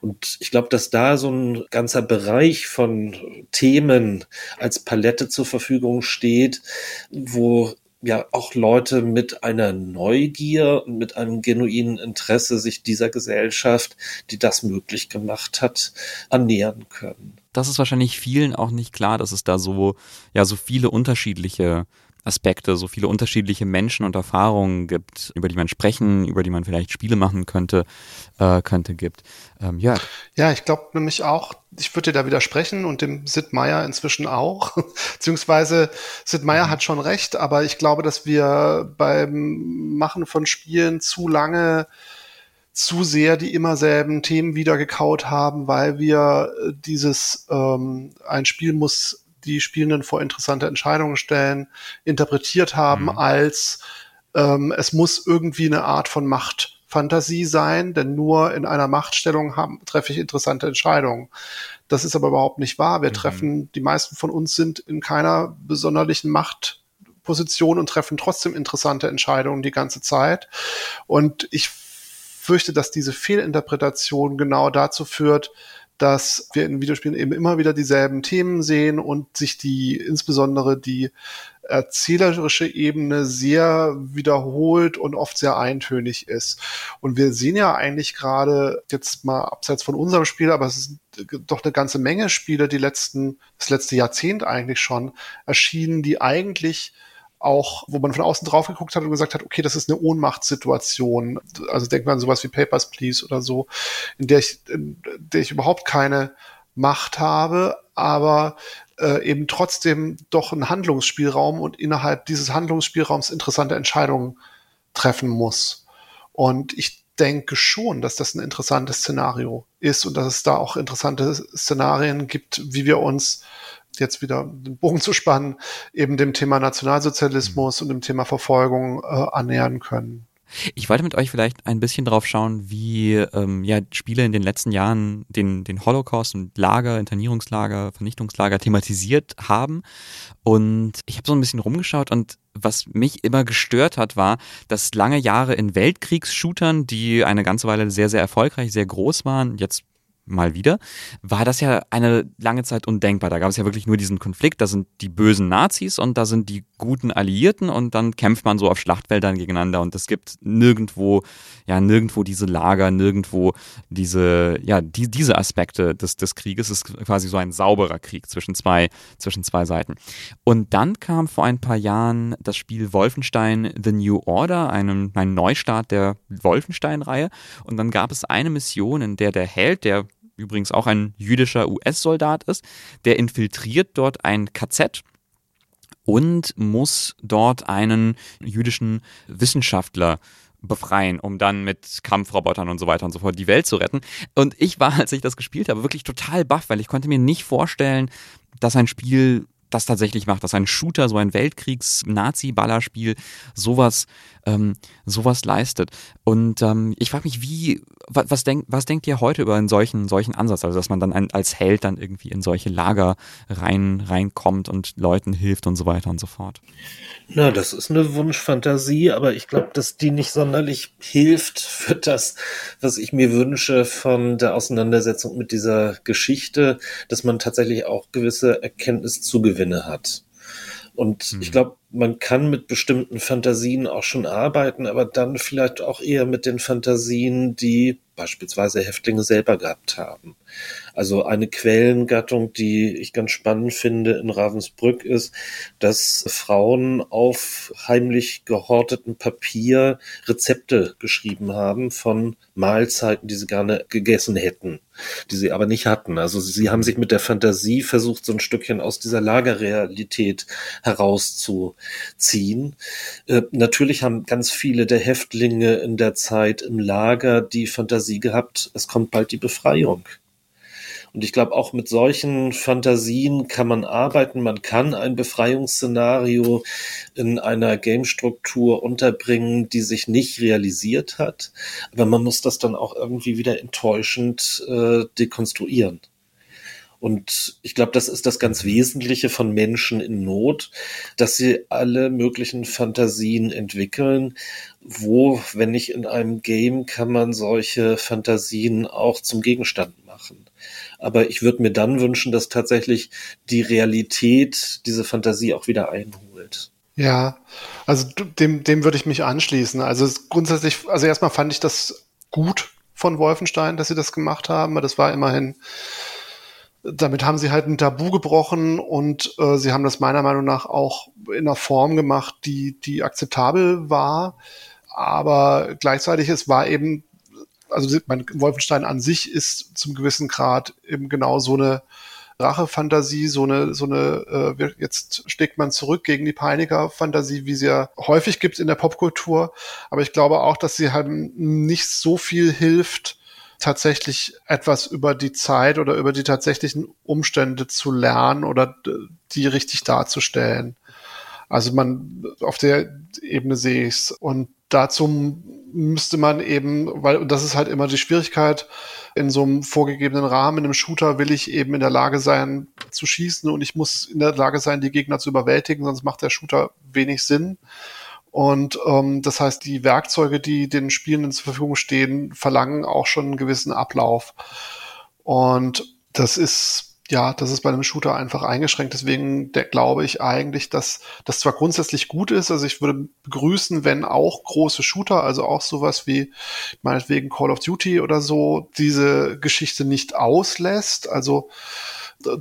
Und ich glaube, dass da so ein ganzer Bereich von Themen als Palette zur Verfügung steht, wo ja auch Leute mit einer Neugier und mit einem genuinen Interesse sich dieser Gesellschaft, die das möglich gemacht hat, annähern können. Das ist wahrscheinlich vielen auch nicht klar, dass es da so, ja, so viele unterschiedliche Aspekte, so viele unterschiedliche Menschen und Erfahrungen gibt, über die man sprechen, über die man vielleicht Spiele machen könnte, äh, könnte gibt. Ähm, ja. Ja, ich glaube nämlich auch, ich würde dir da widersprechen und dem Sid Meier inzwischen auch. Beziehungsweise Sid Meier mhm. hat schon recht, aber ich glaube, dass wir beim Machen von Spielen zu lange zu sehr die immer selben Themen wieder gekaut haben, weil wir dieses ähm, ein Spiel muss die Spielenden vor interessante Entscheidungen stellen, interpretiert haben mhm. als ähm, es muss irgendwie eine Art von Machtfantasie sein, denn nur in einer Machtstellung haben, treffe ich interessante Entscheidungen. Das ist aber überhaupt nicht wahr. Wir mhm. treffen, die meisten von uns sind in keiner besonderlichen Machtposition und treffen trotzdem interessante Entscheidungen die ganze Zeit. Und ich fürchte, dass diese Fehlinterpretation genau dazu führt, dass wir in Videospielen eben immer wieder dieselben Themen sehen und sich die, insbesondere die erzählerische Ebene sehr wiederholt und oft sehr eintönig ist. Und wir sehen ja eigentlich gerade jetzt mal abseits von unserem Spiel, aber es ist doch eine ganze Menge Spiele, die letzten, das letzte Jahrzehnt eigentlich schon erschienen, die eigentlich auch, wo man von außen drauf geguckt hat und gesagt hat, okay, das ist eine Ohnmachtssituation. Also denkt man an sowas wie Papers, Please oder so, in der ich, in der ich überhaupt keine Macht habe, aber äh, eben trotzdem doch einen Handlungsspielraum und innerhalb dieses Handlungsspielraums interessante Entscheidungen treffen muss. Und ich denke schon, dass das ein interessantes Szenario ist und dass es da auch interessante Szenarien gibt, wie wir uns jetzt wieder den Bogen zu spannen, eben dem Thema Nationalsozialismus mhm. und dem Thema Verfolgung äh, annähern können. Ich wollte mit euch vielleicht ein bisschen drauf schauen, wie ähm, ja, Spiele in den letzten Jahren den, den Holocaust und Lager, Internierungslager, Vernichtungslager thematisiert haben. Und ich habe so ein bisschen rumgeschaut und was mich immer gestört hat, war, dass lange Jahre in Weltkriegsshootern, die eine ganze Weile sehr, sehr erfolgreich, sehr groß waren, jetzt mal wieder, war das ja eine lange Zeit undenkbar. Da gab es ja wirklich nur diesen Konflikt, da sind die bösen Nazis und da sind die guten Alliierten und dann kämpft man so auf Schlachtfeldern gegeneinander und es gibt nirgendwo, ja, nirgendwo diese Lager, nirgendwo diese, ja, die, diese Aspekte des, des Krieges. Es ist quasi so ein sauberer Krieg zwischen zwei, zwischen zwei Seiten. Und dann kam vor ein paar Jahren das Spiel Wolfenstein The New Order, einem, ein Neustart der Wolfenstein-Reihe und dann gab es eine Mission, in der der Held, der übrigens auch ein jüdischer US-Soldat ist, der infiltriert dort ein KZ und muss dort einen jüdischen Wissenschaftler befreien, um dann mit Kampfrobotern und so weiter und so fort die Welt zu retten. Und ich war, als ich das gespielt habe, wirklich total baff, weil ich konnte mir nicht vorstellen, dass ein Spiel das tatsächlich macht, dass ein Shooter, so ein Weltkriegs-Nazi-Ballerspiel sowas, ähm, sowas leistet. Und ähm, ich frage mich, wie, was, was, denk, was denkt ihr heute über einen solchen, solchen Ansatz? Also, dass man dann ein, als Held dann irgendwie in solche Lager rein, reinkommt und Leuten hilft und so weiter und so fort. Na, das ist eine Wunschfantasie, aber ich glaube, dass die nicht sonderlich hilft für das, was ich mir wünsche von der Auseinandersetzung mit dieser Geschichte, dass man tatsächlich auch gewisse Erkenntniszugewinne hat. Und mhm. ich glaube, man kann mit bestimmten Fantasien auch schon arbeiten, aber dann vielleicht auch eher mit den Fantasien, die beispielsweise Häftlinge selber gehabt haben. Also eine Quellengattung, die ich ganz spannend finde in Ravensbrück ist, dass Frauen auf heimlich gehortetem Papier Rezepte geschrieben haben von Mahlzeiten, die sie gerne gegessen hätten, die sie aber nicht hatten. Also sie haben sich mit der Fantasie versucht, so ein Stückchen aus dieser Lagerrealität herauszuziehen. Äh, natürlich haben ganz viele der Häftlinge in der Zeit im Lager die Fantasie gehabt, es kommt bald die Befreiung. Und ich glaube, auch mit solchen Fantasien kann man arbeiten. Man kann ein Befreiungsszenario in einer Game-Struktur unterbringen, die sich nicht realisiert hat. Aber man muss das dann auch irgendwie wieder enttäuschend äh, dekonstruieren. Und ich glaube, das ist das ganz Wesentliche von Menschen in Not, dass sie alle möglichen Fantasien entwickeln. Wo, wenn nicht in einem Game, kann man solche Fantasien auch zum Gegenstand machen. Aber ich würde mir dann wünschen, dass tatsächlich die Realität diese Fantasie auch wieder einholt. Ja, also dem, dem würde ich mich anschließen. Also grundsätzlich, also erstmal fand ich das gut von Wolfenstein, dass sie das gemacht haben. Das war immerhin, damit haben sie halt ein Tabu gebrochen und äh, sie haben das meiner Meinung nach auch in einer Form gemacht, die, die akzeptabel war. Aber gleichzeitig, es war eben also mein Wolfenstein an sich ist zum gewissen Grad eben genau so eine Rachefantasie, so eine, so eine, äh, jetzt steckt man zurück gegen die Peiniger-Fantasie, wie sie ja häufig gibt in der Popkultur. Aber ich glaube auch, dass sie halt nicht so viel hilft, tatsächlich etwas über die Zeit oder über die tatsächlichen Umstände zu lernen oder die richtig darzustellen. Also man, auf der Ebene sehe ich's. Und dazu müsste man eben, weil das ist halt immer die Schwierigkeit, in so einem vorgegebenen Rahmen, in einem Shooter will ich eben in der Lage sein zu schießen und ich muss in der Lage sein, die Gegner zu überwältigen, sonst macht der Shooter wenig Sinn. Und ähm, das heißt, die Werkzeuge, die den Spielenden zur Verfügung stehen, verlangen auch schon einen gewissen Ablauf. Und das ist ja, das ist bei einem Shooter einfach eingeschränkt. Deswegen der, glaube ich eigentlich, dass das zwar grundsätzlich gut ist, also ich würde begrüßen, wenn auch große Shooter, also auch sowas wie meinetwegen Call of Duty oder so, diese Geschichte nicht auslässt. Also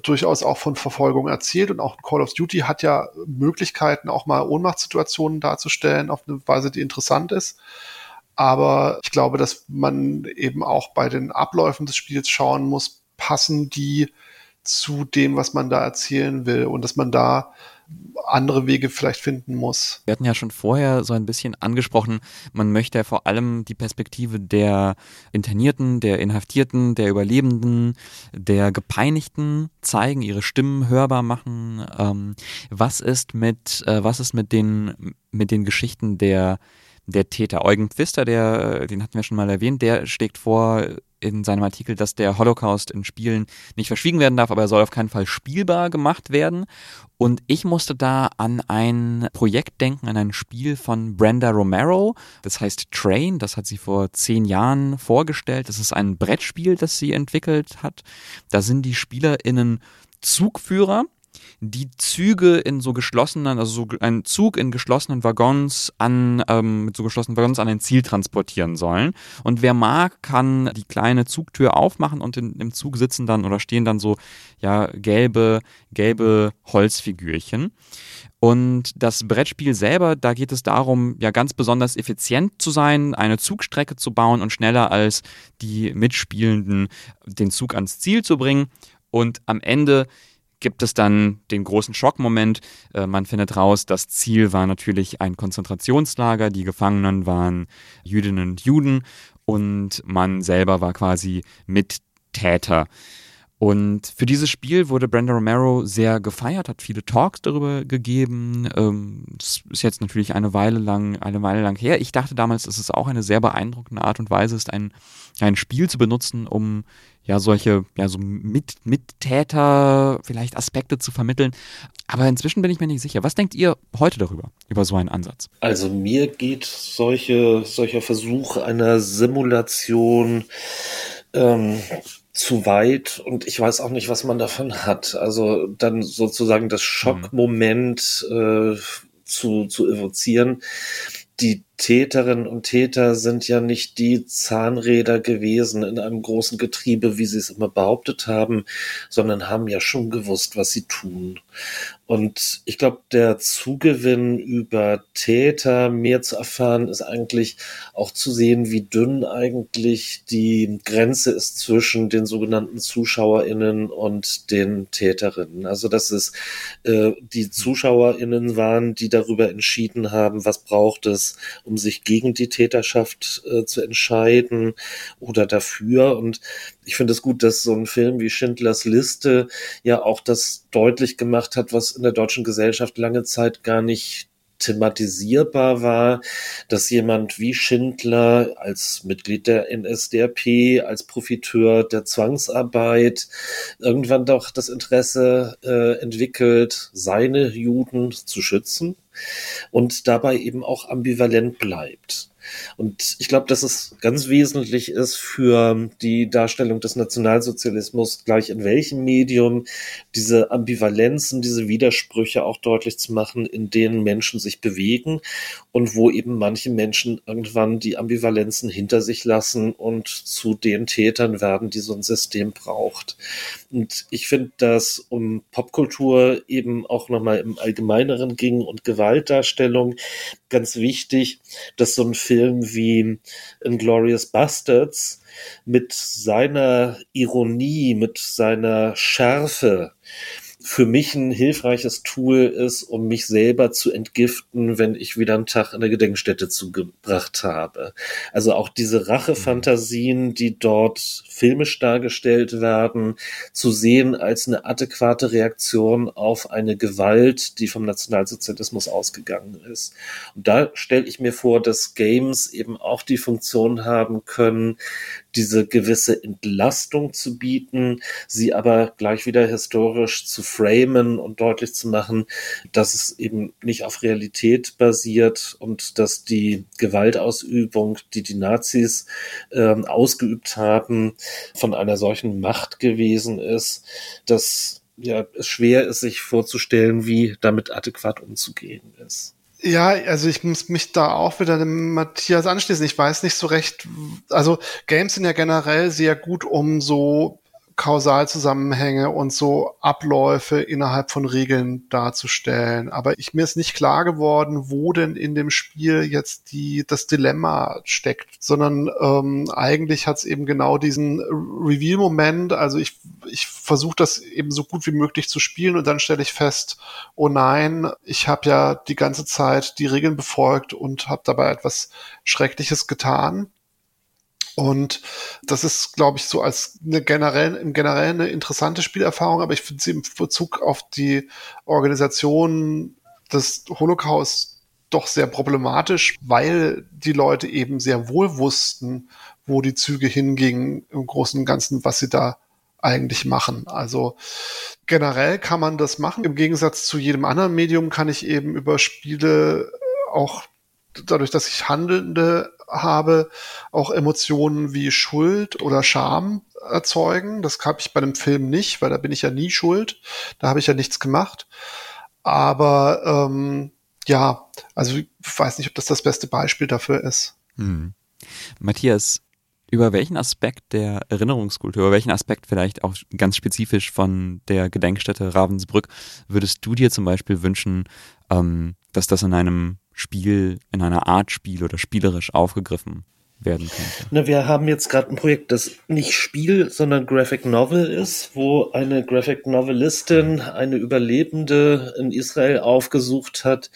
durchaus auch von Verfolgung erzählt und auch Call of Duty hat ja Möglichkeiten, auch mal Ohnmachtssituationen darzustellen auf eine Weise, die interessant ist. Aber ich glaube, dass man eben auch bei den Abläufen des Spiels schauen muss, passen die zu dem, was man da erzählen will und dass man da andere Wege vielleicht finden muss. Wir hatten ja schon vorher so ein bisschen angesprochen, man möchte ja vor allem die Perspektive der Internierten, der Inhaftierten, der Überlebenden, der Gepeinigten zeigen, ihre Stimmen hörbar machen. Ähm, was ist mit, äh, was ist mit den, mit den Geschichten der der Täter. Eugen Pfister, der, den hatten wir schon mal erwähnt, der schlägt vor in seinem Artikel, dass der Holocaust in Spielen nicht verschwiegen werden darf, aber er soll auf keinen Fall spielbar gemacht werden. Und ich musste da an ein Projekt denken, an ein Spiel von Brenda Romero. Das heißt Train. Das hat sie vor zehn Jahren vorgestellt. Das ist ein Brettspiel, das sie entwickelt hat. Da sind die SpielerInnen Zugführer die Züge in so geschlossenen, also so ein Zug in geschlossenen Waggons an, ähm, mit so geschlossenen Waggons an ein Ziel transportieren sollen. Und wer mag, kann die kleine Zugtür aufmachen und in, im Zug sitzen dann oder stehen dann so, ja, gelbe, gelbe Holzfigürchen. Und das Brettspiel selber, da geht es darum, ja ganz besonders effizient zu sein, eine Zugstrecke zu bauen und schneller als die Mitspielenden den Zug ans Ziel zu bringen. Und am Ende gibt es dann den großen Schockmoment. Äh, man findet raus, das Ziel war natürlich ein Konzentrationslager, die Gefangenen waren Jüdinnen und Juden und man selber war quasi Mittäter. Und für dieses Spiel wurde Brenda Romero sehr gefeiert, hat viele Talks darüber gegeben. Ähm, das ist jetzt natürlich eine Weile lang, eine Weile lang her. Ich dachte damals, dass es auch eine sehr beeindruckende Art und Weise ist, ein, ein Spiel zu benutzen, um ja solche, ja so Mit Mittäter, vielleicht Aspekte zu vermitteln. Aber inzwischen bin ich mir nicht sicher. Was denkt ihr heute darüber, über so einen Ansatz? Also mir geht solche, solcher Versuch einer Simulation ähm, zu weit und ich weiß auch nicht, was man davon hat. Also dann sozusagen das Schockmoment äh, zu, zu evozieren. Die Täterinnen und Täter sind ja nicht die Zahnräder gewesen in einem großen Getriebe, wie sie es immer behauptet haben, sondern haben ja schon gewusst, was sie tun. Und ich glaube, der Zugewinn über Täter mehr zu erfahren, ist eigentlich auch zu sehen, wie dünn eigentlich die Grenze ist zwischen den sogenannten ZuschauerInnen und den Täterinnen. Also, dass es äh, die ZuschauerInnen waren, die darüber entschieden haben, was braucht es, um sich gegen die Täterschaft äh, zu entscheiden oder dafür. Und ich finde es gut, dass so ein Film wie Schindlers Liste ja auch das deutlich gemacht hat, was in der deutschen Gesellschaft lange Zeit gar nicht thematisierbar war, dass jemand wie Schindler als Mitglied der NSDAP, als Profiteur der Zwangsarbeit irgendwann doch das Interesse äh, entwickelt, seine Juden zu schützen und dabei eben auch ambivalent bleibt. Und ich glaube, dass es ganz wesentlich ist für die Darstellung des Nationalsozialismus, gleich in welchem Medium, diese Ambivalenzen, diese Widersprüche auch deutlich zu machen, in denen Menschen sich bewegen und wo eben manche Menschen irgendwann die Ambivalenzen hinter sich lassen und zu den Tätern werden, die so ein System braucht. Und ich finde, dass um Popkultur eben auch nochmal im Allgemeineren ging und Gewaltdarstellung ganz wichtig, dass so ein Film wie Inglorious Bastards mit seiner Ironie, mit seiner Schärfe für mich ein hilfreiches Tool ist, um mich selber zu entgiften, wenn ich wieder einen Tag in der Gedenkstätte zugebracht habe. Also auch diese Rachefantasien, die dort filmisch dargestellt werden, zu sehen als eine adäquate Reaktion auf eine Gewalt, die vom Nationalsozialismus ausgegangen ist. Und da stelle ich mir vor, dass Games eben auch die Funktion haben können, diese gewisse Entlastung zu bieten, sie aber gleich wieder historisch zu framen und deutlich zu machen, dass es eben nicht auf Realität basiert und dass die Gewaltausübung, die die Nazis äh, ausgeübt haben, von einer solchen Macht gewesen ist, dass ja, es schwer ist, sich vorzustellen, wie damit adäquat umzugehen ist. Ja, also ich muss mich da auch wieder dem Matthias anschließen. Ich weiß nicht so recht, also Games sind ja generell sehr gut, um so Kausalzusammenhänge und so Abläufe innerhalb von Regeln darzustellen. Aber ich mir ist nicht klar geworden, wo denn in dem Spiel jetzt die das Dilemma steckt, sondern ähm, eigentlich hat es eben genau diesen Reveal-Moment. Also ich ich versuche das eben so gut wie möglich zu spielen und dann stelle ich fest, oh nein, ich habe ja die ganze Zeit die Regeln befolgt und habe dabei etwas Schreckliches getan. Und das ist, glaube ich, so als eine generell, im generell eine interessante Spielerfahrung, aber ich finde sie im Bezug auf die Organisation des Holocaust doch sehr problematisch, weil die Leute eben sehr wohl wussten, wo die Züge hingingen im Großen und Ganzen, was sie da eigentlich machen. Also generell kann man das machen. Im Gegensatz zu jedem anderen Medium kann ich eben über Spiele auch dadurch, dass ich Handelnde habe, auch Emotionen wie Schuld oder Scham erzeugen. Das habe ich bei einem Film nicht, weil da bin ich ja nie schuld. Da habe ich ja nichts gemacht. Aber ähm, ja, also ich weiß nicht, ob das das beste Beispiel dafür ist. Hm. Matthias, über welchen Aspekt der Erinnerungskultur, über welchen Aspekt vielleicht auch ganz spezifisch von der Gedenkstätte Ravensbrück würdest du dir zum Beispiel wünschen, ähm, dass das in einem Spiel, in einer Art Spiel oder spielerisch aufgegriffen werden könnte. Na, wir haben jetzt gerade ein Projekt, das nicht Spiel, sondern Graphic Novel ist, wo eine Graphic Novelistin eine Überlebende in Israel aufgesucht hat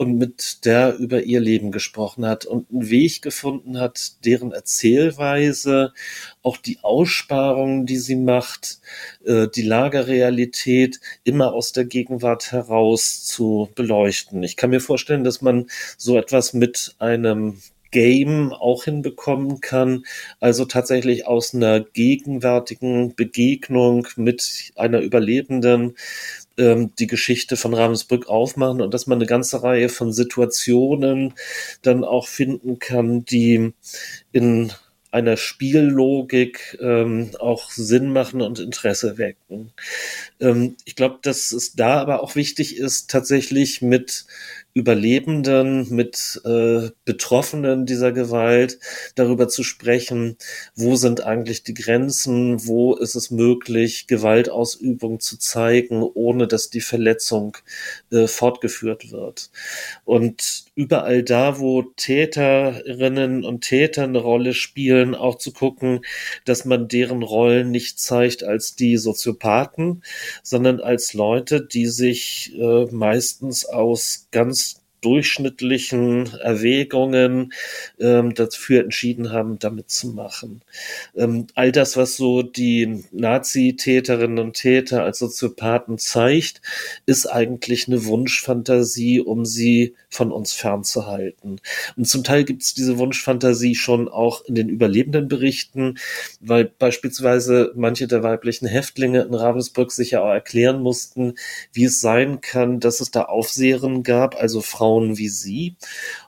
und mit der über ihr Leben gesprochen hat und einen Weg gefunden hat, deren Erzählweise, auch die Aussparungen, die sie macht, äh, die Lagerrealität immer aus der Gegenwart heraus zu beleuchten. Ich kann mir vorstellen, dass man so etwas mit einem Game auch hinbekommen kann. Also tatsächlich aus einer gegenwärtigen Begegnung mit einer Überlebenden ähm, die Geschichte von Ravensbrück aufmachen und dass man eine ganze Reihe von Situationen dann auch finden kann, die in einer Spiellogik ähm, auch Sinn machen und Interesse wecken. Ähm, ich glaube, dass es da aber auch wichtig ist, tatsächlich mit Überlebenden, mit äh, Betroffenen dieser Gewalt darüber zu sprechen, wo sind eigentlich die Grenzen, wo ist es möglich, Gewaltausübung zu zeigen, ohne dass die Verletzung äh, fortgeführt wird. Und überall da, wo Täterinnen und Täter eine Rolle spielen, auch zu gucken, dass man deren Rollen nicht zeigt als die Soziopathen, sondern als Leute, die sich äh, meistens aus ganz durchschnittlichen Erwägungen ähm, dafür entschieden haben, damit zu machen. Ähm, all das, was so die Nazi-Täterinnen und Täter als Soziopathen zeigt, ist eigentlich eine Wunschfantasie, um sie von uns fernzuhalten. Und zum Teil gibt es diese Wunschfantasie schon auch in den überlebenden Berichten, weil beispielsweise manche der weiblichen Häftlinge in Ravensbrück sich ja auch erklären mussten, wie es sein kann, dass es da Aufseherinnen gab, also Frauen, Frauen wie sie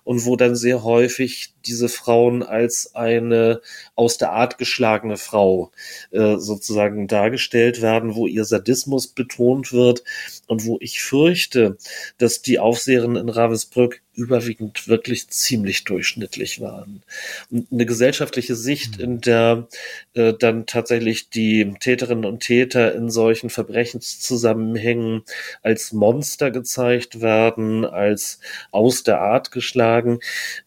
und wo dann sehr häufig diese Frauen als eine aus der Art geschlagene Frau äh, sozusagen dargestellt werden, wo ihr Sadismus betont wird und wo ich fürchte, dass die Aufseherinnen in Ravensbrück überwiegend wirklich ziemlich durchschnittlich waren. Und eine gesellschaftliche Sicht, in der äh, dann tatsächlich die Täterinnen und Täter in solchen Verbrechenszusammenhängen als Monster gezeigt werden, als aus der Art geschlagen.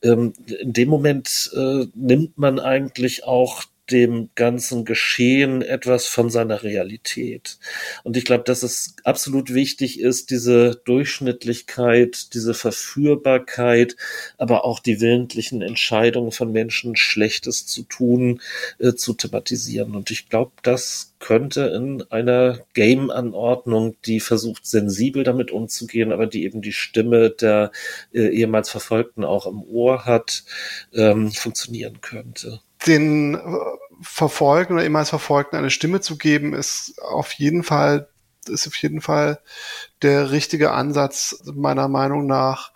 Ähm, in dem Moment äh, nimmt man eigentlich auch dem ganzen Geschehen etwas von seiner Realität. Und ich glaube, dass es absolut wichtig ist, diese Durchschnittlichkeit, diese Verführbarkeit, aber auch die willentlichen Entscheidungen von Menschen, Schlechtes zu tun, äh, zu thematisieren. Und ich glaube, das könnte in einer Game-Anordnung, die versucht, sensibel damit umzugehen, aber die eben die Stimme der äh, ehemals Verfolgten auch im Ohr hat, ähm, funktionieren könnte. Den Verfolgen oder ehemals Verfolgten eine Stimme zu geben, ist auf jeden Fall, ist auf jeden Fall der richtige Ansatz meiner Meinung nach.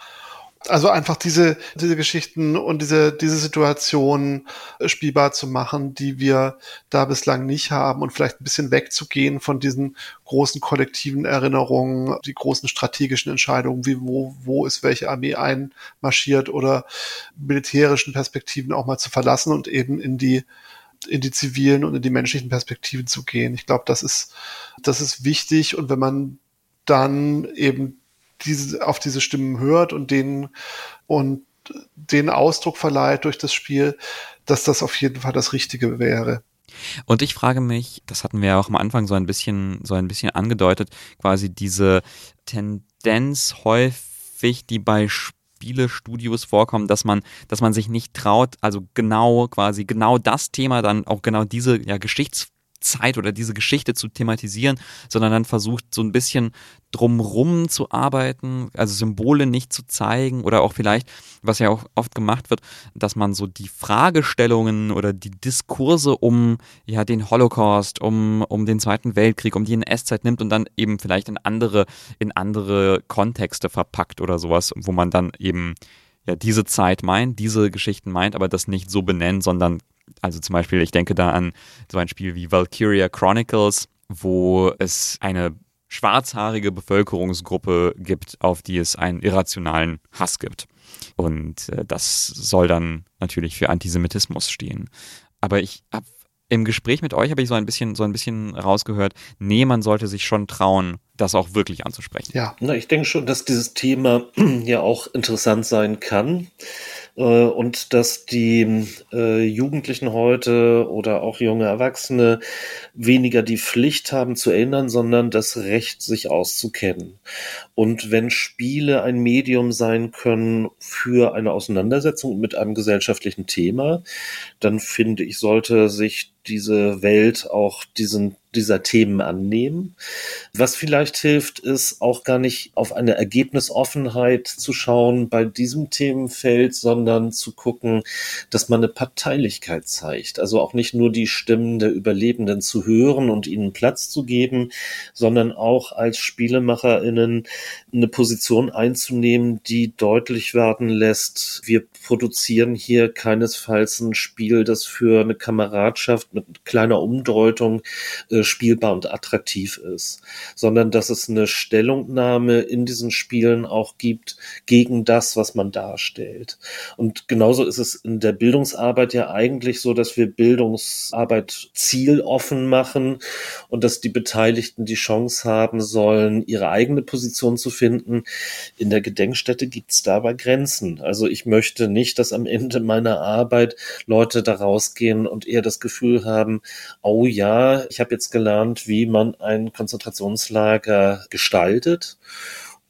Also einfach diese, diese Geschichten und diese, diese Situationen spielbar zu machen, die wir da bislang nicht haben und vielleicht ein bisschen wegzugehen von diesen großen kollektiven Erinnerungen, die großen strategischen Entscheidungen, wie wo, wo ist welche Armee einmarschiert oder militärischen Perspektiven auch mal zu verlassen und eben in die in die zivilen und in die menschlichen Perspektiven zu gehen. Ich glaube, das ist, das ist wichtig und wenn man dann eben diese, auf diese Stimmen hört und denen und den Ausdruck verleiht durch das Spiel, dass das auf jeden Fall das Richtige wäre. Und ich frage mich, das hatten wir ja auch am Anfang so ein bisschen, so ein bisschen angedeutet, quasi diese Tendenz häufig, die bei Spielestudios vorkommen, dass man, dass man sich nicht traut, also genau quasi genau das Thema dann auch genau diese ja Geschichts Zeit oder diese Geschichte zu thematisieren, sondern dann versucht so ein bisschen drumrum zu arbeiten, also Symbole nicht zu zeigen oder auch vielleicht, was ja auch oft gemacht wird, dass man so die Fragestellungen oder die Diskurse um ja den Holocaust, um, um den Zweiten Weltkrieg, um die NS-Zeit nimmt und dann eben vielleicht in andere, in andere Kontexte verpackt oder sowas, wo man dann eben ja diese Zeit meint, diese Geschichten meint, aber das nicht so benennt, sondern also zum Beispiel, ich denke da an so ein Spiel wie Valkyria Chronicles, wo es eine schwarzhaarige Bevölkerungsgruppe gibt, auf die es einen irrationalen Hass gibt. Und äh, das soll dann natürlich für Antisemitismus stehen. Aber ich habe im Gespräch mit euch habe ich so ein bisschen so ein bisschen rausgehört, nee, man sollte sich schon trauen, das auch wirklich anzusprechen. Ja, na, ich denke schon, dass dieses Thema ja auch interessant sein kann. Äh, und dass die äh, Jugendlichen heute oder auch junge Erwachsene weniger die Pflicht haben zu erinnern, sondern das Recht, sich auszukennen. Und wenn Spiele ein Medium sein können für eine Auseinandersetzung mit einem gesellschaftlichen Thema, dann finde ich, sollte sich diese Welt auch diesen dieser Themen annehmen. Was vielleicht hilft, ist auch gar nicht auf eine Ergebnisoffenheit zu schauen bei diesem Themenfeld, sondern zu gucken, dass man eine Parteilichkeit zeigt. Also auch nicht nur die Stimmen der Überlebenden zu hören und ihnen Platz zu geben, sondern auch als SpielemacherInnen eine Position einzunehmen, die deutlich werden lässt, wir produzieren hier keinesfalls ein Spiel, das für eine Kameradschaft mit kleiner Umdeutung äh, spielbar und attraktiv ist, sondern dass es eine Stellungnahme in diesen Spielen auch gibt gegen das, was man darstellt. Und genauso ist es in der Bildungsarbeit ja eigentlich so, dass wir Bildungsarbeit zieloffen machen und dass die Beteiligten die Chance haben sollen, ihre eigene Position zu finden. In der Gedenkstätte gibt es dabei Grenzen. Also ich möchte nicht, dass am Ende meiner Arbeit Leute da rausgehen und eher das Gefühl haben, oh ja, ich habe jetzt gelernt, wie man ein Konzentrationslager gestaltet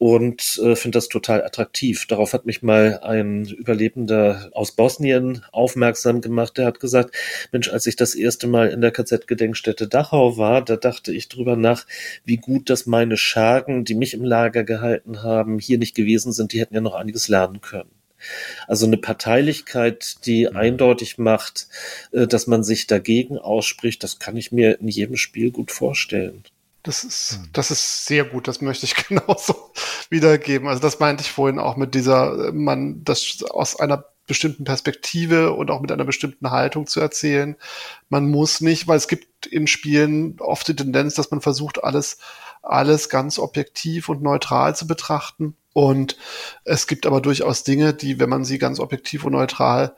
und äh, finde das total attraktiv. Darauf hat mich mal ein Überlebender aus Bosnien aufmerksam gemacht. Der hat gesagt, Mensch, als ich das erste Mal in der KZ-Gedenkstätte Dachau war, da dachte ich drüber nach, wie gut, dass meine Schergen, die mich im Lager gehalten haben, hier nicht gewesen sind. Die hätten ja noch einiges lernen können. Also eine Parteilichkeit, die mhm. eindeutig macht, äh, dass man sich dagegen ausspricht, das kann ich mir in jedem Spiel gut vorstellen. Das ist, mhm. das ist sehr gut, das möchte ich genauso wiedergeben. Also das meinte ich vorhin auch mit dieser, man, das aus einer bestimmten Perspektive und auch mit einer bestimmten Haltung zu erzählen. Man muss nicht, weil es gibt in Spielen oft die Tendenz, dass man versucht, alles, alles ganz objektiv und neutral zu betrachten. Und es gibt aber durchaus Dinge, die, wenn man sie ganz objektiv und neutral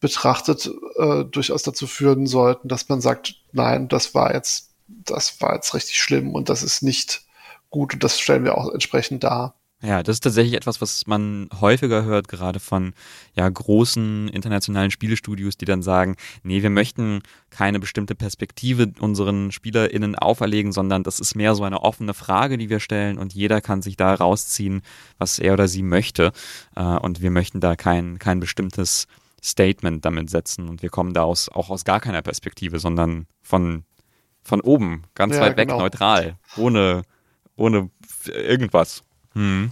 betrachtet, äh, durchaus dazu führen sollten, dass man sagt, nein, das war jetzt, das war jetzt richtig schlimm und das ist nicht gut und das stellen wir auch entsprechend dar. Ja, das ist tatsächlich etwas, was man häufiger hört, gerade von ja, großen internationalen Spielestudios, die dann sagen, nee, wir möchten keine bestimmte Perspektive unseren SpielerInnen auferlegen, sondern das ist mehr so eine offene Frage, die wir stellen und jeder kann sich da rausziehen, was er oder sie möchte. Äh, und wir möchten da kein, kein bestimmtes Statement damit setzen und wir kommen da aus, auch aus gar keiner Perspektive, sondern von, von oben, ganz ja, weit weg, genau. neutral, ohne, ohne irgendwas. Hm.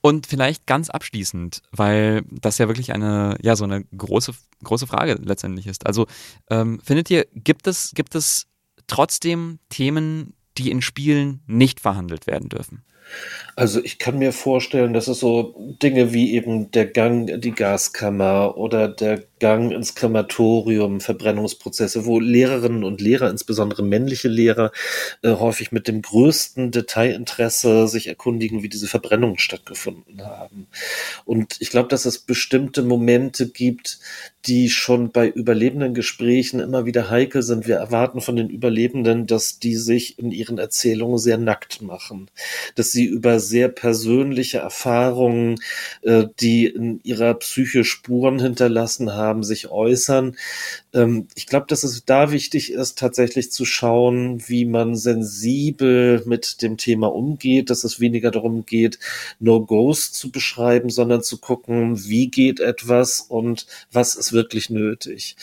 Und vielleicht ganz abschließend, weil das ja wirklich eine, ja, so eine große, große Frage letztendlich ist. Also ähm, findet ihr, gibt es, gibt es trotzdem Themen, die in Spielen nicht verhandelt werden dürfen? Also ich kann mir vorstellen, dass es so Dinge wie eben der Gang in die Gaskammer oder der Gang ins Krematorium, Verbrennungsprozesse, wo Lehrerinnen und Lehrer, insbesondere männliche Lehrer, äh, häufig mit dem größten Detailinteresse sich erkundigen, wie diese Verbrennungen stattgefunden haben. Und ich glaube, dass es bestimmte Momente gibt, die schon bei überlebenden Gesprächen immer wieder heikel sind. Wir erwarten von den Überlebenden, dass die sich in ihren Erzählungen sehr nackt machen, dass sie über sehr persönliche Erfahrungen, äh, die in ihrer Psyche Spuren hinterlassen haben, haben, sich äußern. Ähm, ich glaube, dass es da wichtig ist, tatsächlich zu schauen, wie man sensibel mit dem Thema umgeht, dass es weniger darum geht, No-Gos zu beschreiben, sondern zu gucken, wie geht etwas und was ist wirklich nötig.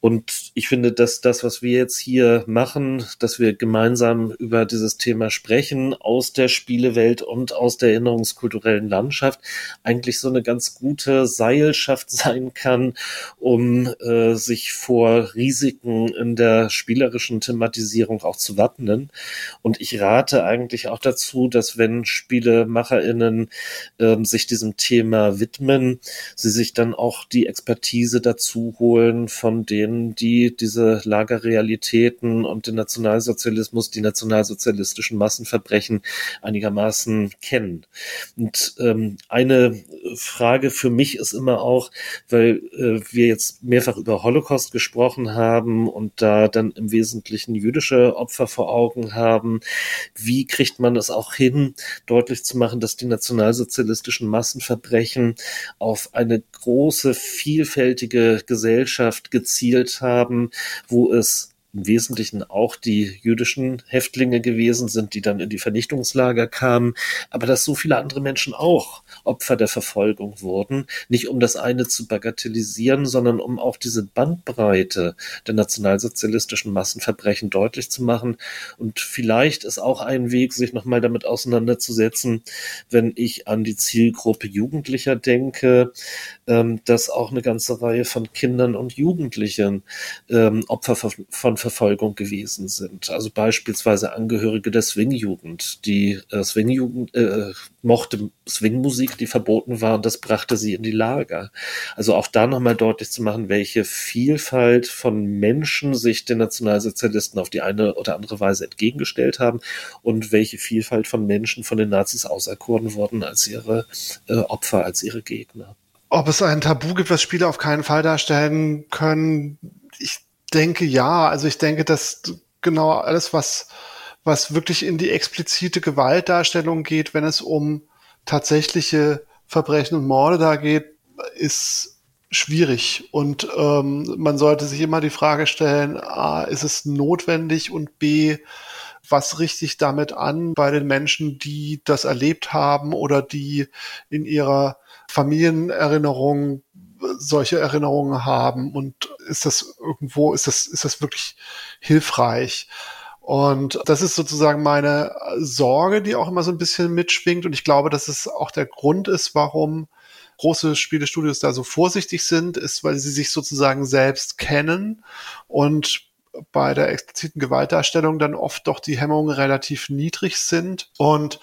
Und ich finde, dass das, was wir jetzt hier machen, dass wir gemeinsam über dieses Thema sprechen, aus der Spielewelt und aus der erinnerungskulturellen Landschaft, eigentlich so eine ganz gute Seilschaft sein kann, um äh, sich vor Risiken in der spielerischen Thematisierung auch zu wappnen. Und ich rate eigentlich auch dazu, dass wenn SpielemacherInnen äh, sich diesem Thema widmen, sie sich dann auch die Expertise dazu holen von denen, die diese Lagerrealitäten und den Nationalsozialismus, die nationalsozialistischen Massenverbrechen einigermaßen kennen. Und ähm, eine Frage für mich ist immer auch, weil äh, wir jetzt mehrfach über Holocaust gesprochen haben und da dann im Wesentlichen jüdische Opfer vor Augen haben, wie kriegt man es auch hin, deutlich zu machen, dass die nationalsozialistischen Massenverbrechen auf eine große, vielfältige Gesellschaft gezielt haben, wo es im Wesentlichen auch die jüdischen Häftlinge gewesen sind, die dann in die Vernichtungslager kamen, aber dass so viele andere Menschen auch Opfer der Verfolgung wurden, nicht um das eine zu bagatellisieren, sondern um auch diese Bandbreite der nationalsozialistischen Massenverbrechen deutlich zu machen. Und vielleicht ist auch ein Weg, sich nochmal damit auseinanderzusetzen, wenn ich an die Zielgruppe Jugendlicher denke, ähm, dass auch eine ganze Reihe von Kindern und Jugendlichen ähm, Opfer von Verfolgung gewesen sind. Also beispielsweise Angehörige der Swing-Jugend. Die äh, Swing-Jugend äh, mochte Swing-Musik, die verboten war, und das brachte sie in die Lager. Also auch da nochmal deutlich zu machen, welche Vielfalt von Menschen sich den Nationalsozialisten auf die eine oder andere Weise entgegengestellt haben und welche Vielfalt von Menschen von den Nazis auserkoren wurden als ihre äh, Opfer, als ihre Gegner. Ob es ein Tabu gibt, was Spiele auf keinen Fall darstellen können, denke ja. Also ich denke, dass genau alles, was, was wirklich in die explizite Gewaltdarstellung geht, wenn es um tatsächliche Verbrechen und Morde da geht, ist schwierig. Und ähm, man sollte sich immer die Frage stellen, A, ist es notwendig und B, was richte ich damit an bei den Menschen, die das erlebt haben oder die in ihrer Familienerinnerung solche Erinnerungen haben und ist das irgendwo, ist das, ist das wirklich hilfreich? Und das ist sozusagen meine Sorge, die auch immer so ein bisschen mitschwingt. Und ich glaube, dass es auch der Grund ist, warum große Spielestudios da so vorsichtig sind, ist, weil sie sich sozusagen selbst kennen und bei der expliziten Gewaltdarstellung dann oft doch die Hemmungen relativ niedrig sind und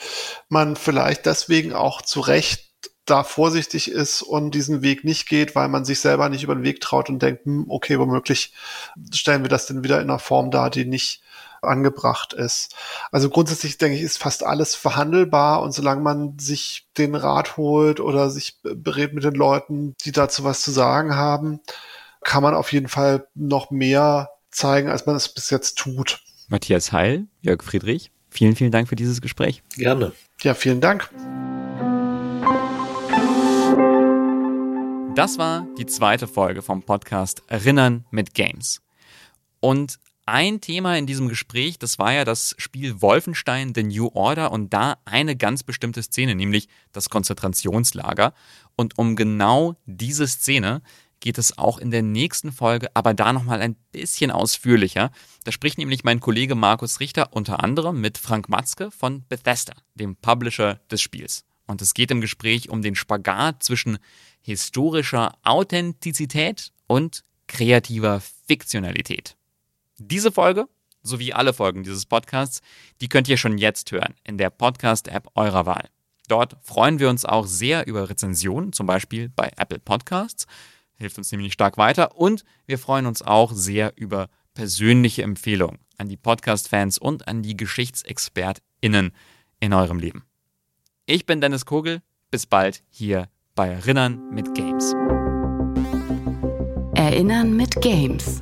man vielleicht deswegen auch zu Recht da vorsichtig ist und diesen Weg nicht geht, weil man sich selber nicht über den Weg traut und denkt, hm, okay, womöglich stellen wir das denn wieder in einer Form dar, die nicht angebracht ist. Also grundsätzlich denke ich, ist fast alles verhandelbar und solange man sich den Rat holt oder sich berät mit den Leuten, die dazu was zu sagen haben, kann man auf jeden Fall noch mehr zeigen, als man es bis jetzt tut. Matthias Heil, Jörg Friedrich, vielen, vielen Dank für dieses Gespräch. Gerne. Ja, vielen Dank. Das war die zweite Folge vom Podcast Erinnern mit Games. Und ein Thema in diesem Gespräch, das war ja das Spiel Wolfenstein The New Order und da eine ganz bestimmte Szene, nämlich das Konzentrationslager. Und um genau diese Szene geht es auch in der nächsten Folge, aber da nochmal ein bisschen ausführlicher. Da spricht nämlich mein Kollege Markus Richter unter anderem mit Frank Matzke von Bethesda, dem Publisher des Spiels. Und es geht im Gespräch um den Spagat zwischen historischer Authentizität und kreativer Fiktionalität. Diese Folge sowie alle Folgen dieses Podcasts, die könnt ihr schon jetzt hören in der Podcast-App eurer Wahl. Dort freuen wir uns auch sehr über Rezensionen, zum Beispiel bei Apple Podcasts. Hilft uns nämlich stark weiter. Und wir freuen uns auch sehr über persönliche Empfehlungen an die Podcast-Fans und an die GeschichtsexpertInnen in eurem Leben. Ich bin Dennis Kogel. Bis bald hier bei Erinnern mit Games. Erinnern mit Games.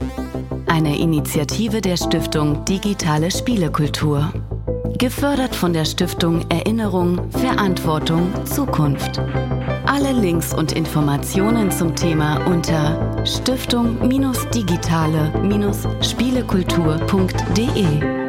Eine Initiative der Stiftung Digitale Spielekultur. Gefördert von der Stiftung Erinnerung, Verantwortung, Zukunft. Alle Links und Informationen zum Thema unter stiftung-digitale-spielekultur.de.